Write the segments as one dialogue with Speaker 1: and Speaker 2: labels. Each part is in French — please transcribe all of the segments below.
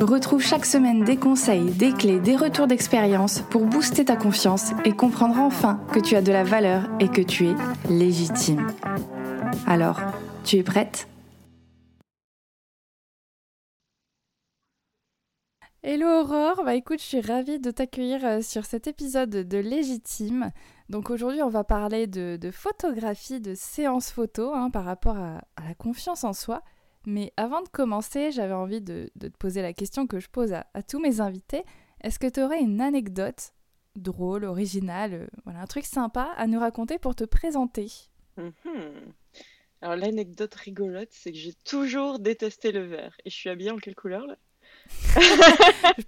Speaker 1: Retrouve chaque semaine des conseils, des clés, des retours d'expérience pour booster ta confiance et comprendre enfin que tu as de la valeur et que tu es légitime. Alors, tu es prête? Hello Aurore, bah écoute, je suis ravie de t'accueillir euh, sur cet épisode de Légitime. Donc aujourd'hui, on va parler de, photographie, de séance photo hein, par rapport à la confiance en soi. Mais avant de commencer, j'avais envie de, te poser la question que je pose à, tous mes invités. Est-ce que tu aurais une anecdote drôle, originale, euh, voilà, un truc sympa à nous raconter pour te présenter?
Speaker 2: Mhm. Alors l'anecdote rigolote, c'est que j'ai toujours détesté le vert. Et je suis habillée en quelle couleur là?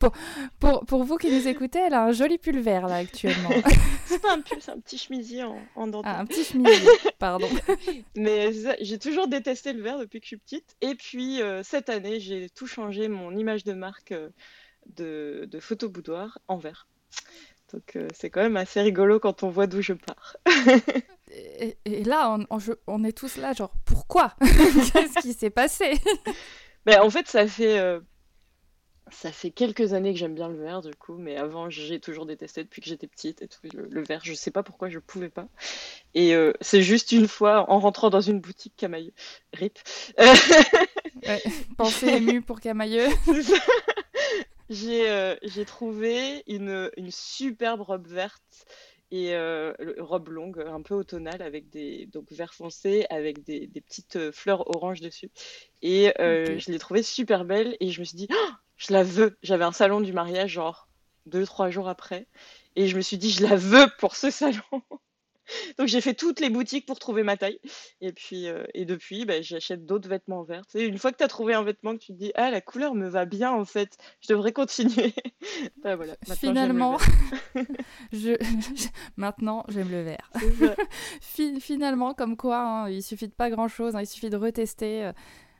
Speaker 1: pour, pour, vous qui nous écoutez, elle a un joli pull vert là actuellement.
Speaker 2: c'est pas un pull, c'est un petit chemisier en, en
Speaker 1: Ah, un petit chemisier, pardon.
Speaker 2: Mais j'ai toujours détesté le vert depuis que je suis petite. Et puis euh, cette année, j'ai tout changé mon image de marque euh, de, de photo boudoir en vert. Donc euh, c'est quand même assez rigolo quand on voit d'où je pars.
Speaker 1: et, là, on, on, est tous là, genre, pourquoi? Qu'est-ce qui s'est passé?
Speaker 2: Ben, En fait, ça fait ça fait quelques années que j'aime bien le vert, du coup, mais avant, j'ai toujours détesté depuis que j'étais petite et tout. Le, vert, je sais pas pourquoi je pouvais pas. Et euh, c'est juste une fois, en rentrant dans une boutique Camailleux, RIP.
Speaker 1: ouais, pensée émue pour Camailleux.
Speaker 2: Euh, j'ai trouvé une, une superbe robe verte et euh, robe longue, un peu automnale, avec des donc vert foncé, avec des, des petites fleurs oranges dessus. Et je l'ai trouvée super belle et je me suis dit, oh, je la veux. J'avais un salon du mariage, genre deux, trois jours après. Et je me suis dit, je la veux pour ce salon. Donc j'ai fait toutes les boutiques pour trouver ma taille. Et puis euh, et depuis, bah, j'achète d'autres vêtements verts. une fois que tu as trouvé un vêtement que tu te dis ah la couleur me va bien en fait, je devrais continuer.
Speaker 1: bah, voilà, Finalement, je... maintenant j'aime le vert. Finalement comme quoi, hein, il suffit de pas grand chose, hein, il suffit de retester. Euh.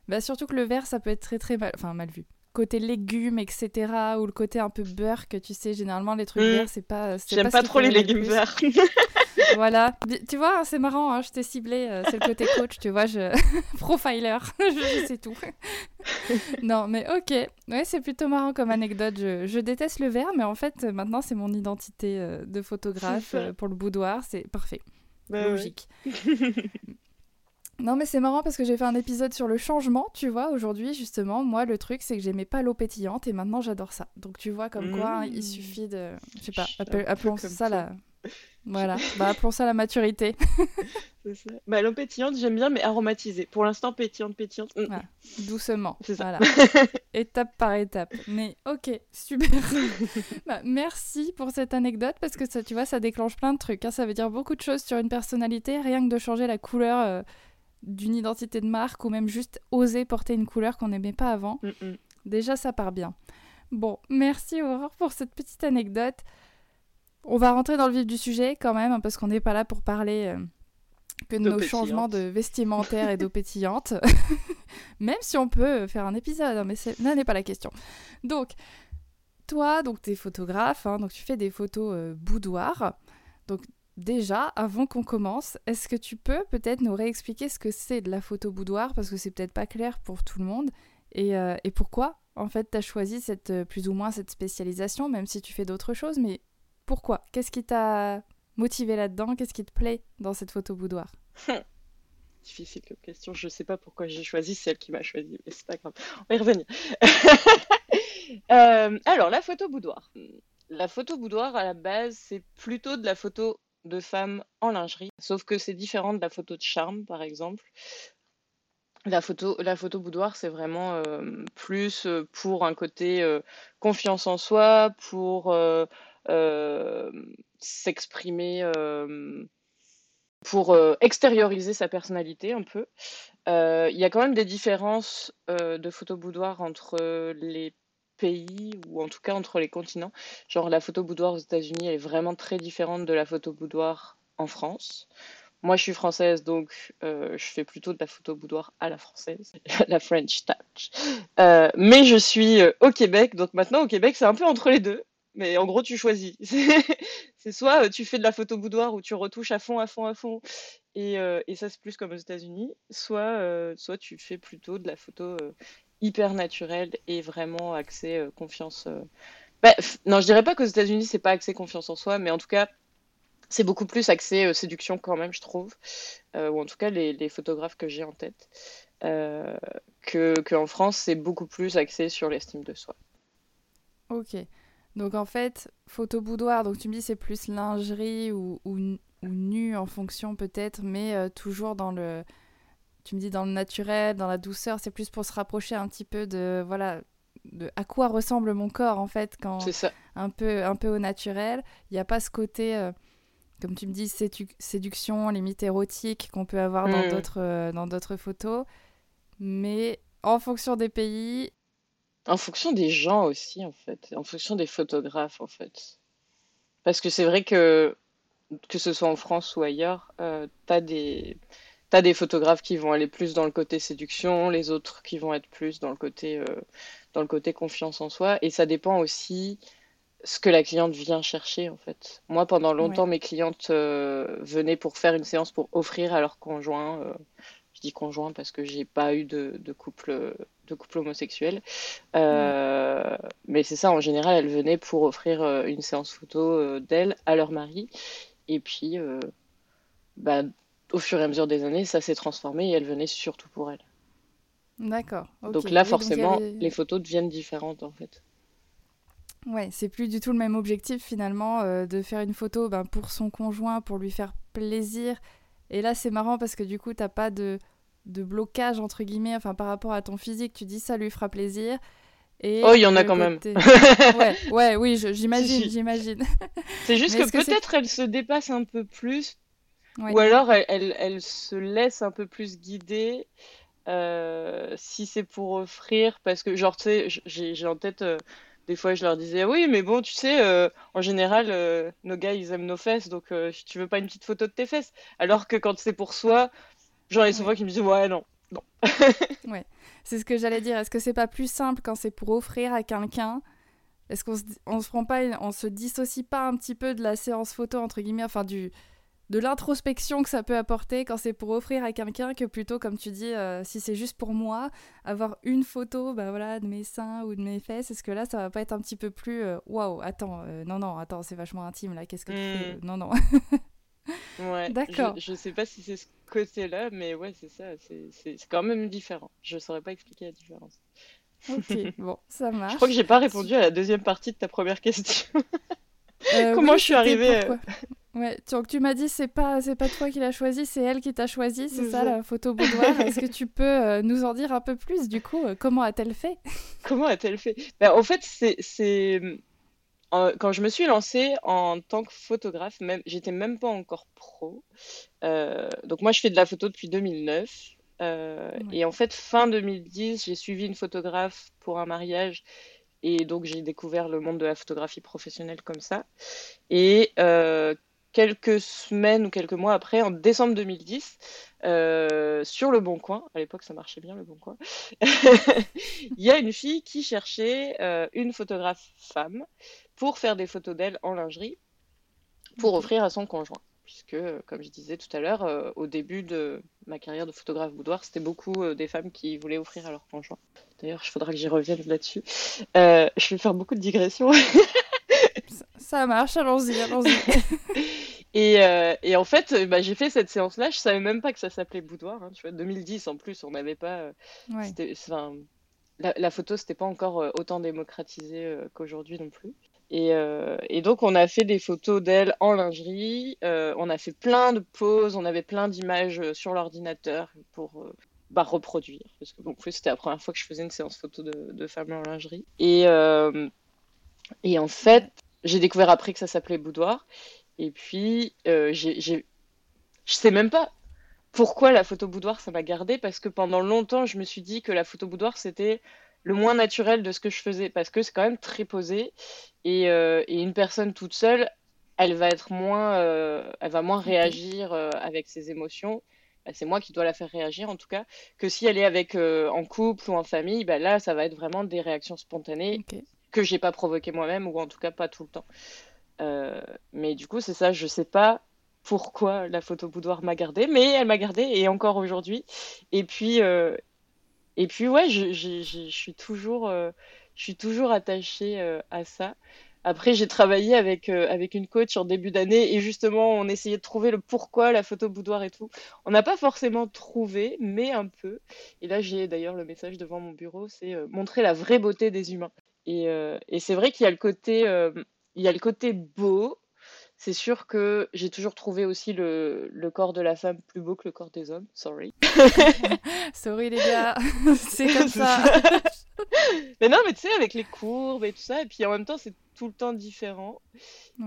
Speaker 1: Bah, surtout que le vert ça peut être très très mal, enfin mal vu côté légumes, etc. Ou le côté un peu beurre que tu sais, généralement, les trucs mm. verts, c'est pas.
Speaker 2: J'aime pas, trop les légumes verts.
Speaker 1: voilà. Tu vois, c'est marrant, hein, je t'ai ciblé, euh, c'est le côté coach, tu vois, je... profiler, je sais tout. non, mais ok. Ouais, c'est plutôt marrant comme anecdote. Je, déteste le vert, mais en fait, maintenant, c'est mon identité euh, de photographe euh, pour le boudoir, c'est parfait. Bah Logique. Non, mais c'est marrant parce que j'ai fait un épisode sur le changement, tu vois, aujourd'hui, justement. Moi, le truc, c'est que j'aimais pas l'eau pétillante et maintenant, j'adore ça. Donc, tu vois, comme quoi, hein, il mmh. suffit de. Je sais pas, appelons ça la. Voilà, bah, appelons ça la maturité.
Speaker 2: Bah, l'eau pétillante, j'aime bien, mais aromatisée. Pour l'instant, pétillante, pétillante.
Speaker 1: Mm. Doucement. C'est ça. étape par étape. Mais ok, super. bah, merci pour cette anecdote parce que ça, tu vois, ça déclenche plein de trucs. Hein. Ça veut dire beaucoup de choses sur une personnalité, rien que de changer la couleur. Euh, d'une identité de marque ou même juste oser porter une couleur qu'on n'aimait pas avant. Mm, mm. Déjà, ça part bien. Bon, merci Aurore pour cette petite anecdote. On va rentrer dans le vif du sujet quand même, hein, parce qu'on n'est pas là pour parler euh, que de nos changements de vestimentaire et d'eau pétillante. même si on peut faire un épisode, hein, mais ce n'est pas la question. Donc, toi, donc tu es photographe, hein, donc tu fais des photos euh, boudoir. Donc déjà, avant qu'on commence, est-ce que tu peux peut-être nous réexpliquer ce que c'est de la photo boudoir? Parce que c'est peut-être pas clair pour tout le monde. Et, euh, pourquoi, en fait, tu as choisi cette, euh, plus ou moins cette spécialisation, même si tu fais d'autres choses. Mais pourquoi? Qu'est-ce qui t'a motivé là-dedans? Qu'est-ce qui te plaît dans cette photo boudoir?
Speaker 2: Difficile question. Je sais pas pourquoi j'ai choisi celle qui m'a choisi, mais c'est pas grave. On va y revenir. Euh, alors, la photo boudoir. La photo boudoir, à la base, c'est plutôt de la photo de femmes en lingerie, sauf que c'est différent de la photo de charme, par exemple. La photo, la photo boudoir, c'est vraiment euh, plus euh, pour un côté confiance en soi, pour s'exprimer, pour extérioriser sa personnalité un peu. Il y a quand même des différences de photo boudoir entre les pays ou en tout cas entre les continents. Genre la photo boudoir aux États-Unis, est vraiment très différente de la photo boudoir en France. Moi, je suis française, donc euh, je fais plutôt de la photo boudoir à la française, la French touch. Euh, mais je suis euh, au Québec, donc maintenant au Québec, c'est un peu entre les deux. Mais en gros, tu choisis. C'est soit tu fais de la photo boudoir où tu retouches à fond, à fond, à fond, et, et ça c'est plus comme aux États-Unis, soit, soit tu fais plutôt de la photo hyper naturelle et vraiment axée confiance. Bah, non, je dirais pas qu'aux États-Unis c'est pas axé confiance en soi, mais en tout cas c'est beaucoup plus axé euh, séduction quand même, je trouve, euh, ou en tout cas les, photographes que j'ai en tête, euh, que qu'en France, c'est beaucoup plus axé sur l'estime de soi.
Speaker 1: Ok. Donc en fait, photo boudoir, donc tu me dis c'est plus lingerie ou, ou, nu en fonction peut-être, mais toujours dans le, tu me dis dans le naturel, dans la douceur, c'est plus pour se rapprocher un petit peu de, voilà, de à quoi ressemble mon corps en fait quand
Speaker 2: ça.
Speaker 1: un peu un peu au naturel. Il n'y a pas ce côté comme tu me dis, séduction, limite érotique qu'on peut avoir dans mm. d'autres euh, dans d'autres photos. Mais en fonction des pays.
Speaker 2: En fonction des gens aussi, en fait. En fonction des photographes, en fait. Parce que c'est vrai que, que ce soit en France ou ailleurs, euh, tu as des. T'as des photographes qui vont aller plus dans le côté séduction, les autres qui vont être plus dans le côté, euh, dans le côté confiance en soi. Et ça dépend aussi ce que la cliente vient chercher en fait. Moi, pendant longtemps, mes clientes euh, venaient pour faire une séance pour offrir à leur conjoint. Euh, je dis conjoint parce que j'ai pas eu de, couple de couple homosexuel. Euh, mais c'est ça, en général, elles venaient pour offrir une séance photo d'elles à leur mari. Et puis, bah, au fur et à mesure des années, ça s'est transformé et elles venaient surtout pour elles.
Speaker 1: D'accord.
Speaker 2: Donc là, forcément, les photos deviennent différentes en fait.
Speaker 1: Ouais, c'est plus du tout le même objectif finalement euh, de faire une photo ben, pour son conjoint, pour lui faire plaisir. Et là, c'est marrant parce que du coup, t'as pas de, de blocage entre guillemets, enfin par rapport à ton physique, tu dis ça lui fera plaisir.
Speaker 2: Et oh, il y en a quand même.
Speaker 1: ouais, ouais, oui, j'imagine, j'imagine.
Speaker 2: C'est juste que, peut-être elle se dépasse un peu plus, ou alors elle, elle, elle, se laisse un peu plus guider. Euh, si c'est pour offrir, parce que genre, tu sais, j'ai en tête. Euh, des fois, je leur disais, oui, mais bon, tu sais, euh, en général, nos gars, ils aiment nos fesses, donc tu veux pas une petite photo de tes fesses. Alors que quand c'est pour soi, j'en ai souvent qui me disent, ouais, non, non.
Speaker 1: ouais, c'est ce que j'allais dire. Est-ce que c'est pas plus simple quand c'est pour offrir à quelqu'un? Est-ce qu'on se, on se prend pas, on se dissocie pas un petit peu de la séance photo, entre guillemets, enfin, du de l'introspection que ça peut apporter quand c'est pour offrir à quelqu'un que plutôt, comme tu dis, euh, si c'est juste pour moi, avoir une photo bah voilà, de mes seins ou de mes fesses, est-ce que là, ça va pas être un petit peu plus euh, waouh, attends, euh, non, non, attends, c'est vachement intime là, qu'est-ce que tu fais? Hmm. Non, non.
Speaker 2: ouais, d'accord. Je, je, sais pas si c'est ce côté-là, mais ouais, c'est ça, c'est quand même différent. Je saurais pas expliquer la différence.
Speaker 1: Ok, bon, ça marche.
Speaker 2: Je crois que j'ai pas répondu à la deuxième partie de ta première question. Comment je suis arrivée
Speaker 1: Ouais, donc tu m'as dit c'est pas c'est pas toi qui l'as choisi, c'est elle qui t'a choisi, c'est ça la photo boudoir. Est-ce que tu peux euh, nous en dire un peu plus du coup euh, Comment a-t-elle fait?
Speaker 2: Comment a-t-elle fait? Ben, En fait, c'est quand je me suis lancée en tant que photographe, même j'étais même pas encore pro. Euh, donc moi je fais de la photo depuis 2009. Et en fait, fin 2010, j'ai suivi une photographe pour un mariage et donc j'ai découvert le monde de la photographie professionnelle comme ça. Et quelques semaines ou quelques mois après, en décembre 2010, euh, sur Le Bon Coin, à l'époque ça marchait bien Le Bon Coin, il y a une fille qui cherchait euh, une photographe femme pour faire des photos d'elle en lingerie pour offrir à son conjoint. Puisque, comme je disais tout à l'heure, euh, au début de ma carrière de photographe boudoir, c'était beaucoup des femmes qui voulaient offrir à leur conjoint. D'ailleurs, il faudra que j'y revienne là-dessus. je vais faire beaucoup de digressions.
Speaker 1: Ça marche, allons-y, allons-y.
Speaker 2: et, euh, et, en fait, bah, j'ai fait cette séance-là. Je savais même pas que ça s'appelait boudoir. Hein, tu vois, 2010 en plus, on n'avait pas. Euh, la, la, photo, c'était pas encore euh, autant démocratisé qu'aujourd'hui non plus. Et, et, donc, on a fait des photos d'elle en lingerie. on a fait plein de poses. On avait plein d'images sur l'ordinateur pour bah, reproduire. Parce que bon, c'était la première fois que je faisais une séance photo de, de femmes en lingerie. Et, en fait, j'ai découvert après que ça s'appelait boudoir. Et puis, euh, j'ai... je sais même pas pourquoi la photo boudoir ça m'a gardé parce que pendant longtemps je me suis dit que la photo boudoir c'était le moins naturel de ce que je faisais parce que c'est quand même très posé et, euh, et, une personne toute seule, elle va être moins, euh, elle va moins réagir euh, avec ses émotions. Bah, c'est moi qui dois la faire réagir en tout cas que si elle est avec en couple ou en famille, bah, là ça va être vraiment des réactions spontanées que j'ai pas provoquées moi-même ou en tout cas pas tout le temps. mais du coup c'est ça, je sais pas pourquoi la photo boudoir m'a gardée, mais elle m'a gardée et encore aujourd'hui. Et puis, et puis ouais, je, suis toujours, euh, attachée euh, à ça. Après, j'ai travaillé avec, euh, avec une coach en début d'année et justement, on essayait de trouver le pourquoi la photo boudoir et tout. On n'a pas forcément trouvé, mais un peu. Et là, j'ai d'ailleurs le message devant mon bureau, c'est montrer la vraie beauté des humains. Et, c'est vrai qu'il y a le côté beau, c'est sûr que j'ai toujours trouvé aussi le, le, corps de la femme plus beau que le corps des hommes. Sorry.
Speaker 1: Sorry les gars, c'est comme ça.
Speaker 2: mais non, mais tu sais, avec les courbes et tout ça, et puis en même temps, c'est tout le temps différent.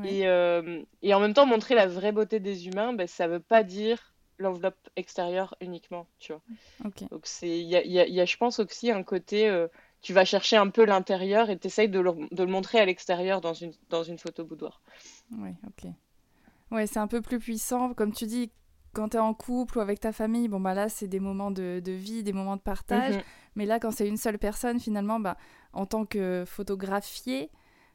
Speaker 2: Et, euh, et, en même temps, montrer la vraie beauté des humains, ben, ça veut pas dire l'enveloppe extérieure uniquement, tu vois. Donc c'est, il y a, y a, je pense aussi un côté, euh, tu vas chercher un peu l'intérieur et tu essayes de le, de le montrer à l'extérieur dans une, dans une photo boudoir.
Speaker 1: Oui, ok. Ouais, c'est un peu plus puissant. Comme tu dis, quand tu es en couple ou avec ta famille, bon, bah là, c'est des moments de, de, vie, des moments de partage. Mhm. Mais là, quand c'est une seule personne, finalement, bah, en tant que photographié,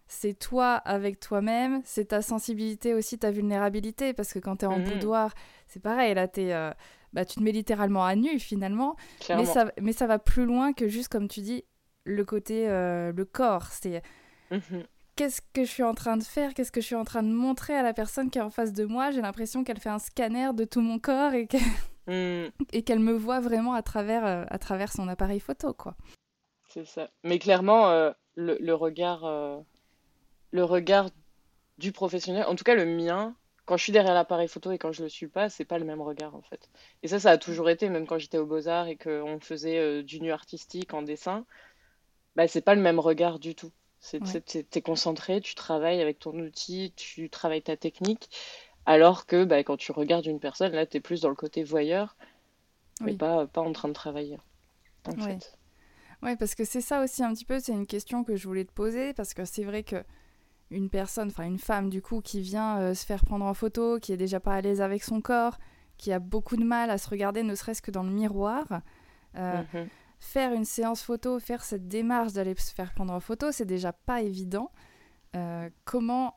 Speaker 1: c'est toi avec toi-même, c'est ta sensibilité aussi, ta vulnérabilité. Parce que quand tu es en mhm. boudoir, c'est pareil, là, es, euh, bah, tu te mets littéralement à nu, finalement. Mais ça, mais ça va plus loin que juste, comme tu dis, le côté, euh, le corps. C'est. Mhm qu'est-ce que je suis en train de faire, qu'est-ce que je suis en train de montrer à la personne qui est en face de moi. J'ai l'impression qu'elle fait un scanner de tout mon corps et qu'elle mm. me voit vraiment à travers, euh, à travers son appareil photo, quoi.
Speaker 2: C'est ça. Mais clairement, euh, le, regard, euh, le regard du professionnel, en tout cas le mien, quand je suis derrière l'appareil photo et quand je le suis pas, c'est pas le même regard en fait. Et ça, ça a toujours été, même quand j'étais au Beaux Arts et qu'on faisait du nu artistique en dessin, bah c'est pas le même regard du tout. C'est, Tu es concentré, tu travailles avec ton outil, tu travailles ta technique. Alors que bah, quand tu regardes une personne, là, tu es plus dans le côté voyeur, mais pas, pas en train de travailler. En fait.
Speaker 1: Ouais, parce que c'est ça aussi un petit peu, c'est une question que je voulais te poser, parce que c'est vrai que une personne, enfin une femme du coup, qui vient euh, se faire prendre en photo, qui est déjà pas à l'aise avec son corps, qui a beaucoup de mal à se regarder, ne serait-ce que dans le miroir, euh, mhm faire une séance photo, faire cette démarche d'aller se faire prendre en photo, c'est déjà pas évident. Euh, comment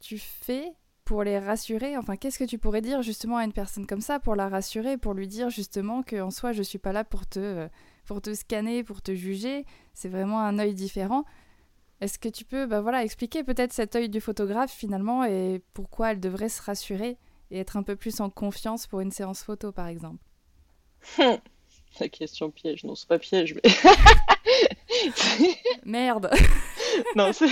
Speaker 1: tu fais pour les rassurer? Enfin, qu'est-ce que tu pourrais dire justement à une personne comme ça pour la rassurer, pour lui dire justement qu'en soi, je suis pas là pour te, euh, pour te scanner, pour te juger, c'est vraiment un œil différent. Est-ce que tu peux bah voilà, expliquer peut-être cet œil du photographe finalement et pourquoi elle devrait se rassurer et être un peu plus en confiance pour une séance photo par exemple?
Speaker 2: La question piège, non, c'est pas piège, mais.
Speaker 1: Merde
Speaker 2: Non, c'est.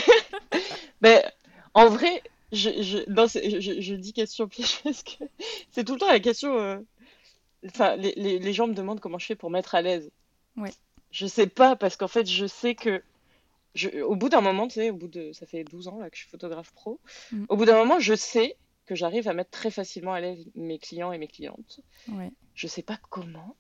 Speaker 2: mais en vrai, je, je, non, je, je, dis question piège parce que c'est tout le temps la question. Euh, enfin, les, les, les, gens me demandent comment je fais pour mettre à l'aise.
Speaker 1: Ouais.
Speaker 2: Je sais pas, parce qu'en fait, je sais que. Je, au bout d'un moment, tu sais, au bout de. Ça fait 12 ans là, que je suis photographe pro. Mm. Au bout d'un moment, je sais que j'arrive à mettre très facilement à l'aise mes clients et mes clientes.
Speaker 1: Ouais.
Speaker 2: Je sais pas comment,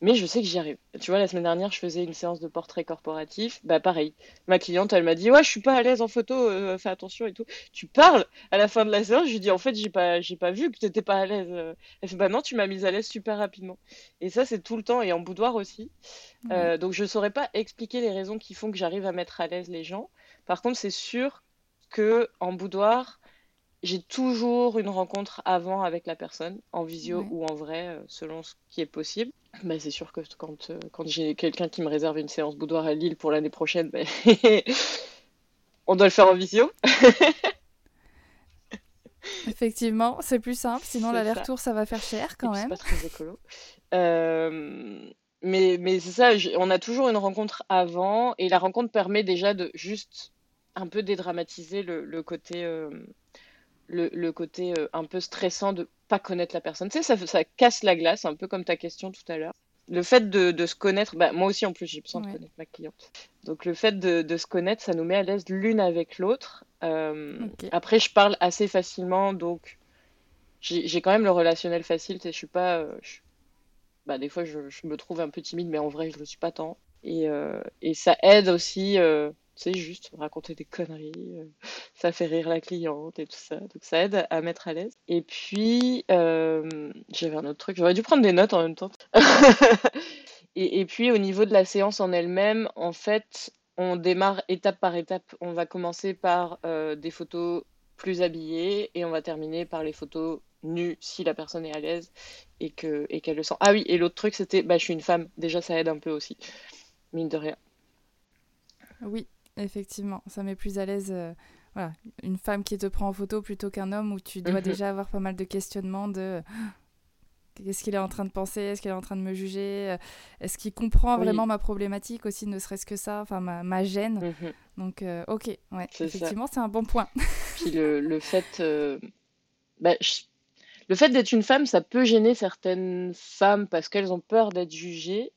Speaker 2: mais je sais que j'y arrive. Tu vois, la semaine dernière, je faisais une séance de portrait corporatif. Bah, pareil. Ma cliente, elle m'a dit Ouais, je suis pas à l'aise en photo, euh, fais attention et tout. Tu parles à la fin de la séance. Je lui dis En fait, j'ai pas, j'ai pas vu que t'étais pas à l'aise. Elle fait Bah, non, tu m'as mise à l'aise super rapidement. Et ça, c'est tout le temps et en boudoir aussi. Euh, donc, je saurais pas expliquer les raisons qui font que j'arrive à mettre à l'aise les gens. Par contre, c'est sûr que en boudoir, j'ai toujours une rencontre avant avec la personne, en visio ou en vrai, euh, selon ce qui est possible. Bah, c'est sûr que quand, euh, quand j'ai quelqu'un qui me réserve une séance boudoir à Lille pour l'année prochaine, bah, on doit le faire en visio.
Speaker 1: Effectivement, c'est plus simple, sinon l'aller-retour ça. va faire cher quand même.
Speaker 2: C'est pas très écolo. Euh, mais mais c'est ça, on a toujours une rencontre avant et la rencontre permet déjà de juste un peu dédramatiser le, le côté le, côté euh, un peu stressant de pas connaître la personne. Tu sais, ça, ça casse la glace, un peu comme ta question tout à l'heure. Le fait de, se connaître, bah, moi aussi en plus j'ai besoin de connaître ma cliente. Donc le fait de, se connaître, ça nous met à l'aise l'une avec l'autre. Euh, après, je parle assez facilement, donc j'ai quand même le relationnel facile. Je suis pas, euh, bah, des fois je, me trouve un peu timide, mais en vrai je le suis pas tant. Et, et ça aide aussi c'est juste raconter des conneries, euh, ça fait rire la cliente et tout ça. Donc ça aide à mettre à l'aise. Et puis, euh, j'avais un autre truc, j'aurais dû prendre des notes en même temps. et, puis au niveau de la séance en elle-même, en fait, on démarre étape par étape. On va commencer par euh, des photos plus habillées et on va terminer par les photos nues si la personne est à l'aise et qu'elle et qu'elle le sent. Ah oui, et l'autre truc c'était, bah, je suis une femme. Déjà, ça aide un peu aussi, mine de rien.
Speaker 1: Oui, Effectivement, ça met plus à l'aise euh, voilà, une femme qui te prend en photo plutôt qu'un homme où tu dois mhm. déjà avoir pas mal de questionnements de qu'est-ce qu'il est en train de penser, est-ce qu'il est en train de me juger, euh, est-ce qu'il comprend vraiment ma problématique aussi, ne serait-ce que ça, enfin ma, ma gêne. Mhm. Donc, euh, ok, ouais, effectivement, c'est un bon point.
Speaker 2: Puis le, le fait, bah, le fait d'être une femme, ça peut gêner certaines femmes parce qu'elles ont peur d'être jugées.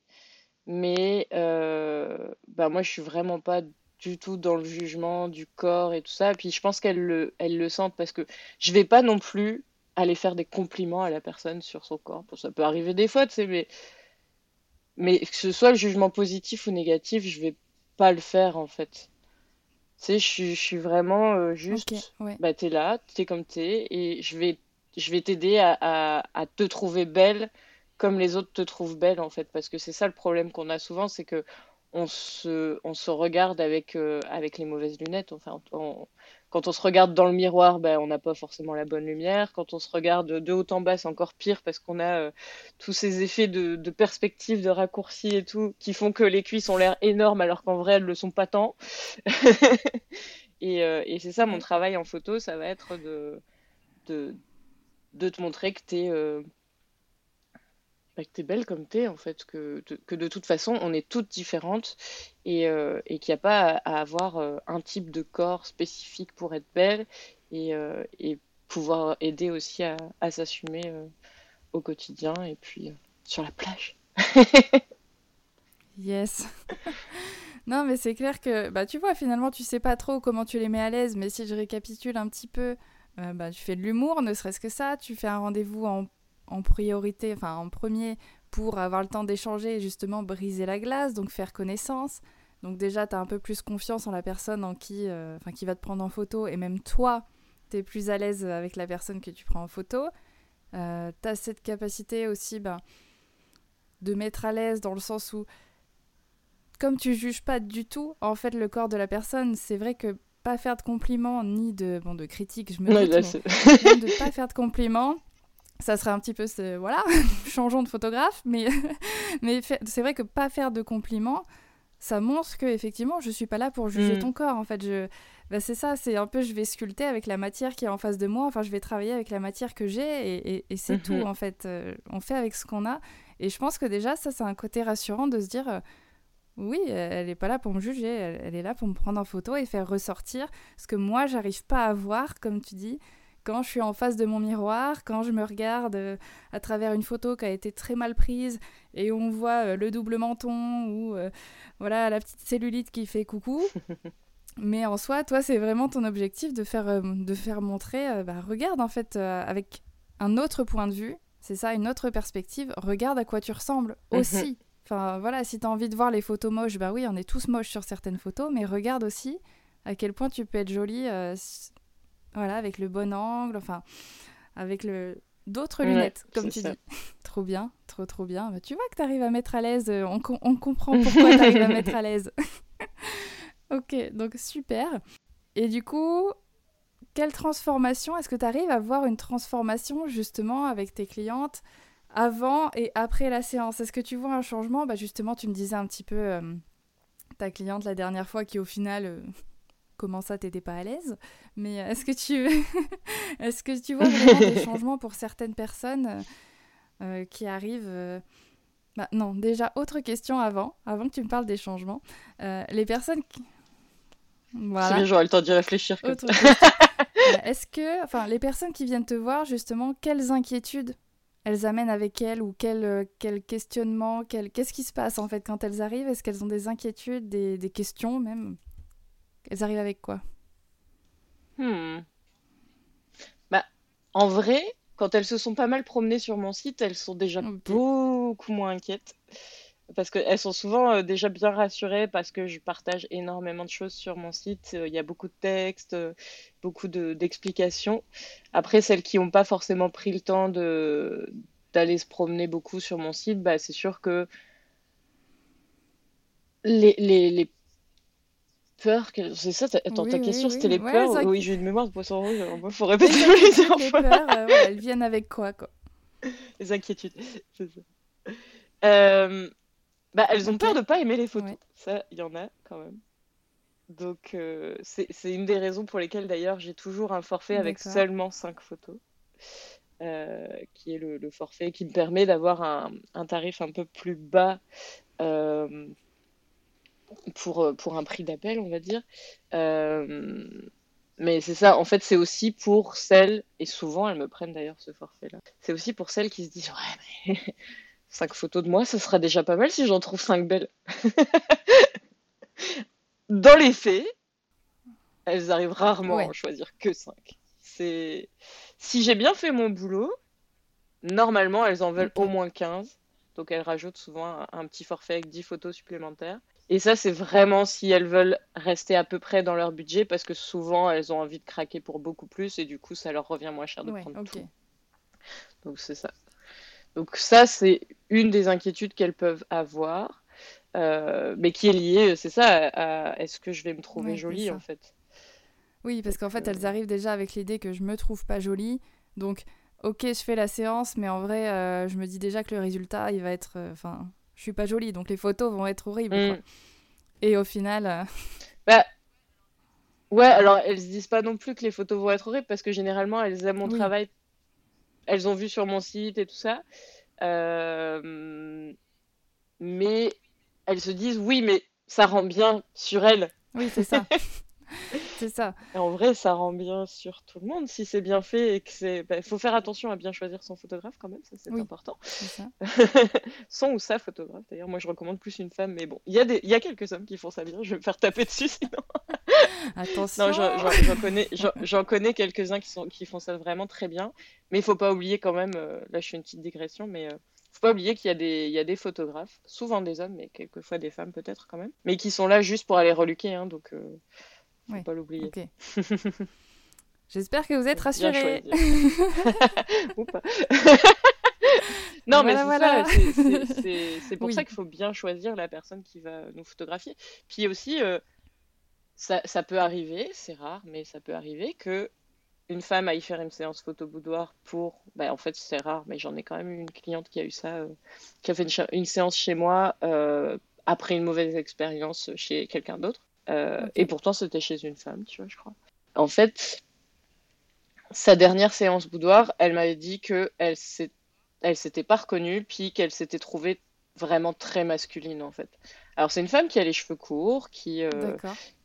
Speaker 2: Mais bah, moi, je suis vraiment pas du tout dans le jugement du corps et tout ça. Et puis je pense qu'elle le, elle le sentent parce que je vais pas non plus aller faire des compliments à la personne sur son corps. Ça peut arriver des fois, tu sais, mais, mais que ce soit le jugement positif ou négatif, je vais pas le faire en fait. Tu sais, je, suis vraiment euh, juste, okay, bah t'es là, t'es comme t'es, et je vais, je vais t'aider à, à, à te trouver belle comme les autres te trouvent belle en fait parce que c'est ça le problème qu'on a souvent c'est que on se, on se regarde avec, euh, avec les mauvaises lunettes. Enfin, quand on se regarde dans le miroir, ben, on n'a pas forcément la bonne lumière. Quand on se regarde de haut en bas, c'est encore pire parce qu'on a euh, tous ces effets de, de, perspective, de raccourci et tout, qui font que les cuisses ont l'air énormes alors qu'en vrai, elles ne le sont pas tant. et, euh, et c'est ça, mon travail en photo, ça va être de, de, de te montrer que tu es bah, que t'es belle comme t'es, en fait, que, que de toute façon, on est toutes différentes et, euh, et qu'il n'y a pas à, avoir euh, un type de corps spécifique pour être belle et, euh, et pouvoir aider aussi à, à s'assumer au quotidien et puis sur la plage.
Speaker 1: yes. non, mais c'est clair que, bah, tu vois, finalement, tu sais pas trop comment tu les mets à l'aise, mais si je récapitule un petit peu, bah, tu fais de l'humour, ne serait-ce que ça, tu fais un rendez-vous en en priorité, enfin en premier, pour avoir le temps d'échanger et justement briser la glace, donc faire connaissance. Donc déjà, tu as un peu plus confiance en la personne en qui, euh, qui va te prendre en photo, et même toi, tu es plus à l'aise avec la personne que tu prends en photo. Euh, tu as cette capacité aussi ben, de mettre à l'aise dans le sens où, comme tu juges pas du tout, en fait, le corps de la personne, c'est vrai que pas faire de compliments ni de, bon, de critiques, je me dis, de pas faire de compliments, ça serait un petit peu, voilà, changeons de photographe, mais, mais c'est vrai que pas faire de compliments, ça montre que effectivement, je suis pas là pour juger mm. ton corps. En fait, je, bah, c'est ça, c'est un peu, je vais sculpter avec la matière qui est en face de moi. Enfin, je vais travailler avec la matière que j'ai et, c'est tout mm-hmm. en fait. Euh, on fait avec ce qu'on a. Et je pense que déjà, ça, c'est un côté rassurant de se dire. Euh, oui, elle n'est pas là pour me juger, elle, elle, est là pour me prendre en photo et faire ressortir ce que moi, j'arrive pas à voir, comme tu dis, quand je suis en face de mon miroir, quand je me regarde euh, à travers une photo qui a été très mal prise et on voit euh, le double menton ou euh, voilà la petite cellulite qui fait coucou. Mais en soi, toi, c'est vraiment ton objectif de faire, de faire montrer, bah, regarde en fait avec un autre point de vue, c'est ça, une autre perspective, regarde à quoi tu ressembles mhm. aussi. Enfin voilà, si tu as envie de voir les photos moches, bah oui, on est tous moches sur certaines photos, mais regarde aussi à quel point tu peux être jolie voilà, avec le bon angle, enfin, avec le d'autres lunettes, comme tu dis. trop bien, trop trop bien. Bah, tu vois que tu arrives à mettre à l'aise, euh, on, on comprend pourquoi tu arrives à mettre à l'aise. ok, donc super. Et du coup, quelle transformation Est-ce que tu arrives à voir une transformation justement avec tes clientes avant et après la séance? Est-ce que tu vois un changement? Bah, Justement, tu me disais un petit peu euh, ta cliente la dernière fois qui au final... Euh, comment ça t'étais pas à l'aise mais est-ce que tu est-ce que tu vois vraiment des changements pour certaines personnes euh, euh, qui arrivent euh, bah, non déjà autre question avant avant que tu me parles des changements les personnes qui
Speaker 2: voilà. C'est bien, j'aurai le temps d'y réfléchir.
Speaker 1: est-ce que, enfin, les personnes qui viennent te voir, justement, quelles inquiétudes elles amènent avec elles ou quel, quel questionnement, quel... qu'est-ce qui se passe en fait quand elles arrivent? Est-ce qu'elles ont des inquiétudes, des, des questions même? Elles arrivent avec quoi?
Speaker 2: Hmm. bah, En vrai, quand elles se sont pas mal promenées sur mon site, elles sont déjà beaucoup moins inquiètes. parce qu'elles sont souvent euh, déjà bien rassurées parce que je partage énormément de choses sur mon site. Euh, il y a beaucoup de textes, euh, beaucoup d'explications. Après, celles qui n'ont pas forcément pris le temps d'aller se promener beaucoup sur mon site, bah, c'est sûr que les, les, les peurs, c'est ça, attends, ta question c'était les peurs Oui, j'ai une mémoire de poisson rouge, il faut répéter
Speaker 1: plusieurs Les peurs, elles viennent avec quoi, quoi
Speaker 2: Les inquiétudes, c'est ça. Euh, bah, elles ont peur de pas aimer les photos. Ça, il y en a quand même. Donc, euh, c'est une des raisons pour lesquelles d'ailleurs j'ai toujours un forfait avec seulement 5 photos, euh, qui est le, forfait qui me permet d'avoir un, tarif un peu plus bas euh, pour, pour un prix d'appel, on va dire. mais c'est ça, en fait, c'est aussi pour celles, et souvent elles me prennent d'ailleurs ce forfait-là, c'est aussi pour celles qui se disent Ouais, mais 5 photos de moi, ça sera déjà pas mal si j'en trouve 5 belles. Dans les faits, elles arrivent rarement à choisir que 5. C'est... Si j'ai bien fait mon boulot, normalement, elles en veulent au moins 15. Donc elles rajoutent souvent un, petit forfait avec 10 photos supplémentaires. Et ça, c'est vraiment si elles veulent rester à peu près dans leur budget, parce que souvent, elles ont envie de craquer pour beaucoup plus, et du coup, ça leur revient moins cher de prendre tout. Donc c'est ça. Donc ça, c'est une des inquiétudes qu'elles peuvent avoir, euh, mais qui est liée, c'est ça, à, est-ce que je vais me trouver jolie en fait.
Speaker 1: Oui, parce qu'en fait, elles arrivent déjà avec l'idée que je me trouve pas jolie, donc ok, je fais la séance, mais en vrai, euh, je me dis déjà que le résultat, il va être, euh, je suis pas jolie, donc les photos vont être horribles. Mm. Et au final.
Speaker 2: Bah, ouais, alors elles se disent pas non plus que les photos vont être horribles parce que généralement elles aiment mon travail elles ont vu sur mon site et tout ça. Euh, mais elles se disent oui, mais ça rend bien sur elles.
Speaker 1: Oui, c'est ça. c'est ça.
Speaker 2: Et en vrai, ça rend bien sur tout le monde si c'est bien fait et que c'est. Il bah, faut faire attention à bien choisir son photographe quand même, ça c'est important. Ça. son ou sa photographe. D'ailleurs, moi je recommande plus une femme, mais bon, il y, a des... y a quelques hommes qui font ça bien. Je vais me faire taper dessus sinon.
Speaker 1: Attention.
Speaker 2: Non, j'en connais, connais quelques-uns qui, sont... qui font ça vraiment très bien. Mais il faut pas oublier quand même, euh, là je fais une petite digression, mais euh, faut pas oublier qu'il y, a des... y a des photographes, souvent des hommes, mais quelquefois des femmes peut-être quand même, mais qui sont là juste pour aller reluquer. Hein, donc. Euh faut pas l'oublier.
Speaker 1: J'espère que vous êtes rassurés.
Speaker 2: Ou pas. non, mais c'est pour ça qu'il faut bien choisir la personne qui va nous photographier. Puis aussi, euh, ça, ça, peut arriver, c'est rare, mais ça peut arriver que une femme aille faire une séance photo boudoir pour. Bah, en fait, c'est rare, mais j'en ai quand même eu une cliente qui a eu ça, euh, qui a fait une, séance chez moi euh, après une mauvaise expérience chez quelqu'un d'autre. Euh, et pourtant, c'était chez une femme, tu vois, je crois. En fait, sa dernière séance boudoir, elle m'avait dit que elle s'était pas reconnue, puis qu'elle s'était trouvée vraiment très masculine, en fait. Alors, c'est une femme qui a les cheveux courts, qui, euh,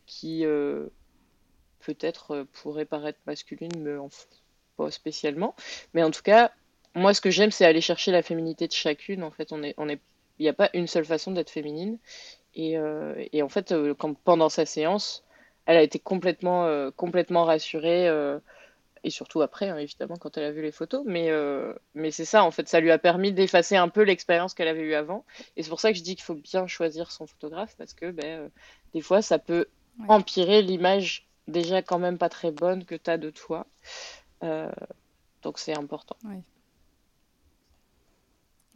Speaker 2: qui euh, peut-être pourrait paraître masculine, mais pas spécialement. Mais en tout cas, moi, ce que j'aime, c'est aller chercher la féminité de chacune. En fait, on est, on est, il n'y a pas une seule façon d'être féminine. Euh, et, en fait, euh, quand, pendant sa séance, elle a été complètement, euh, complètement rassurée et surtout après, hein, évidemment, quand elle a vu les photos. Mais, mais c'est ça, en fait, ça lui a permis d'effacer un peu l'expérience qu'elle avait eue avant. Et c'est pour ça que je dis qu'il faut bien choisir son photographe, parce que ben, des fois, ça peut empirer l'image déjà quand même pas très bonne que tu as de toi. donc c'est important.
Speaker 1: Oui.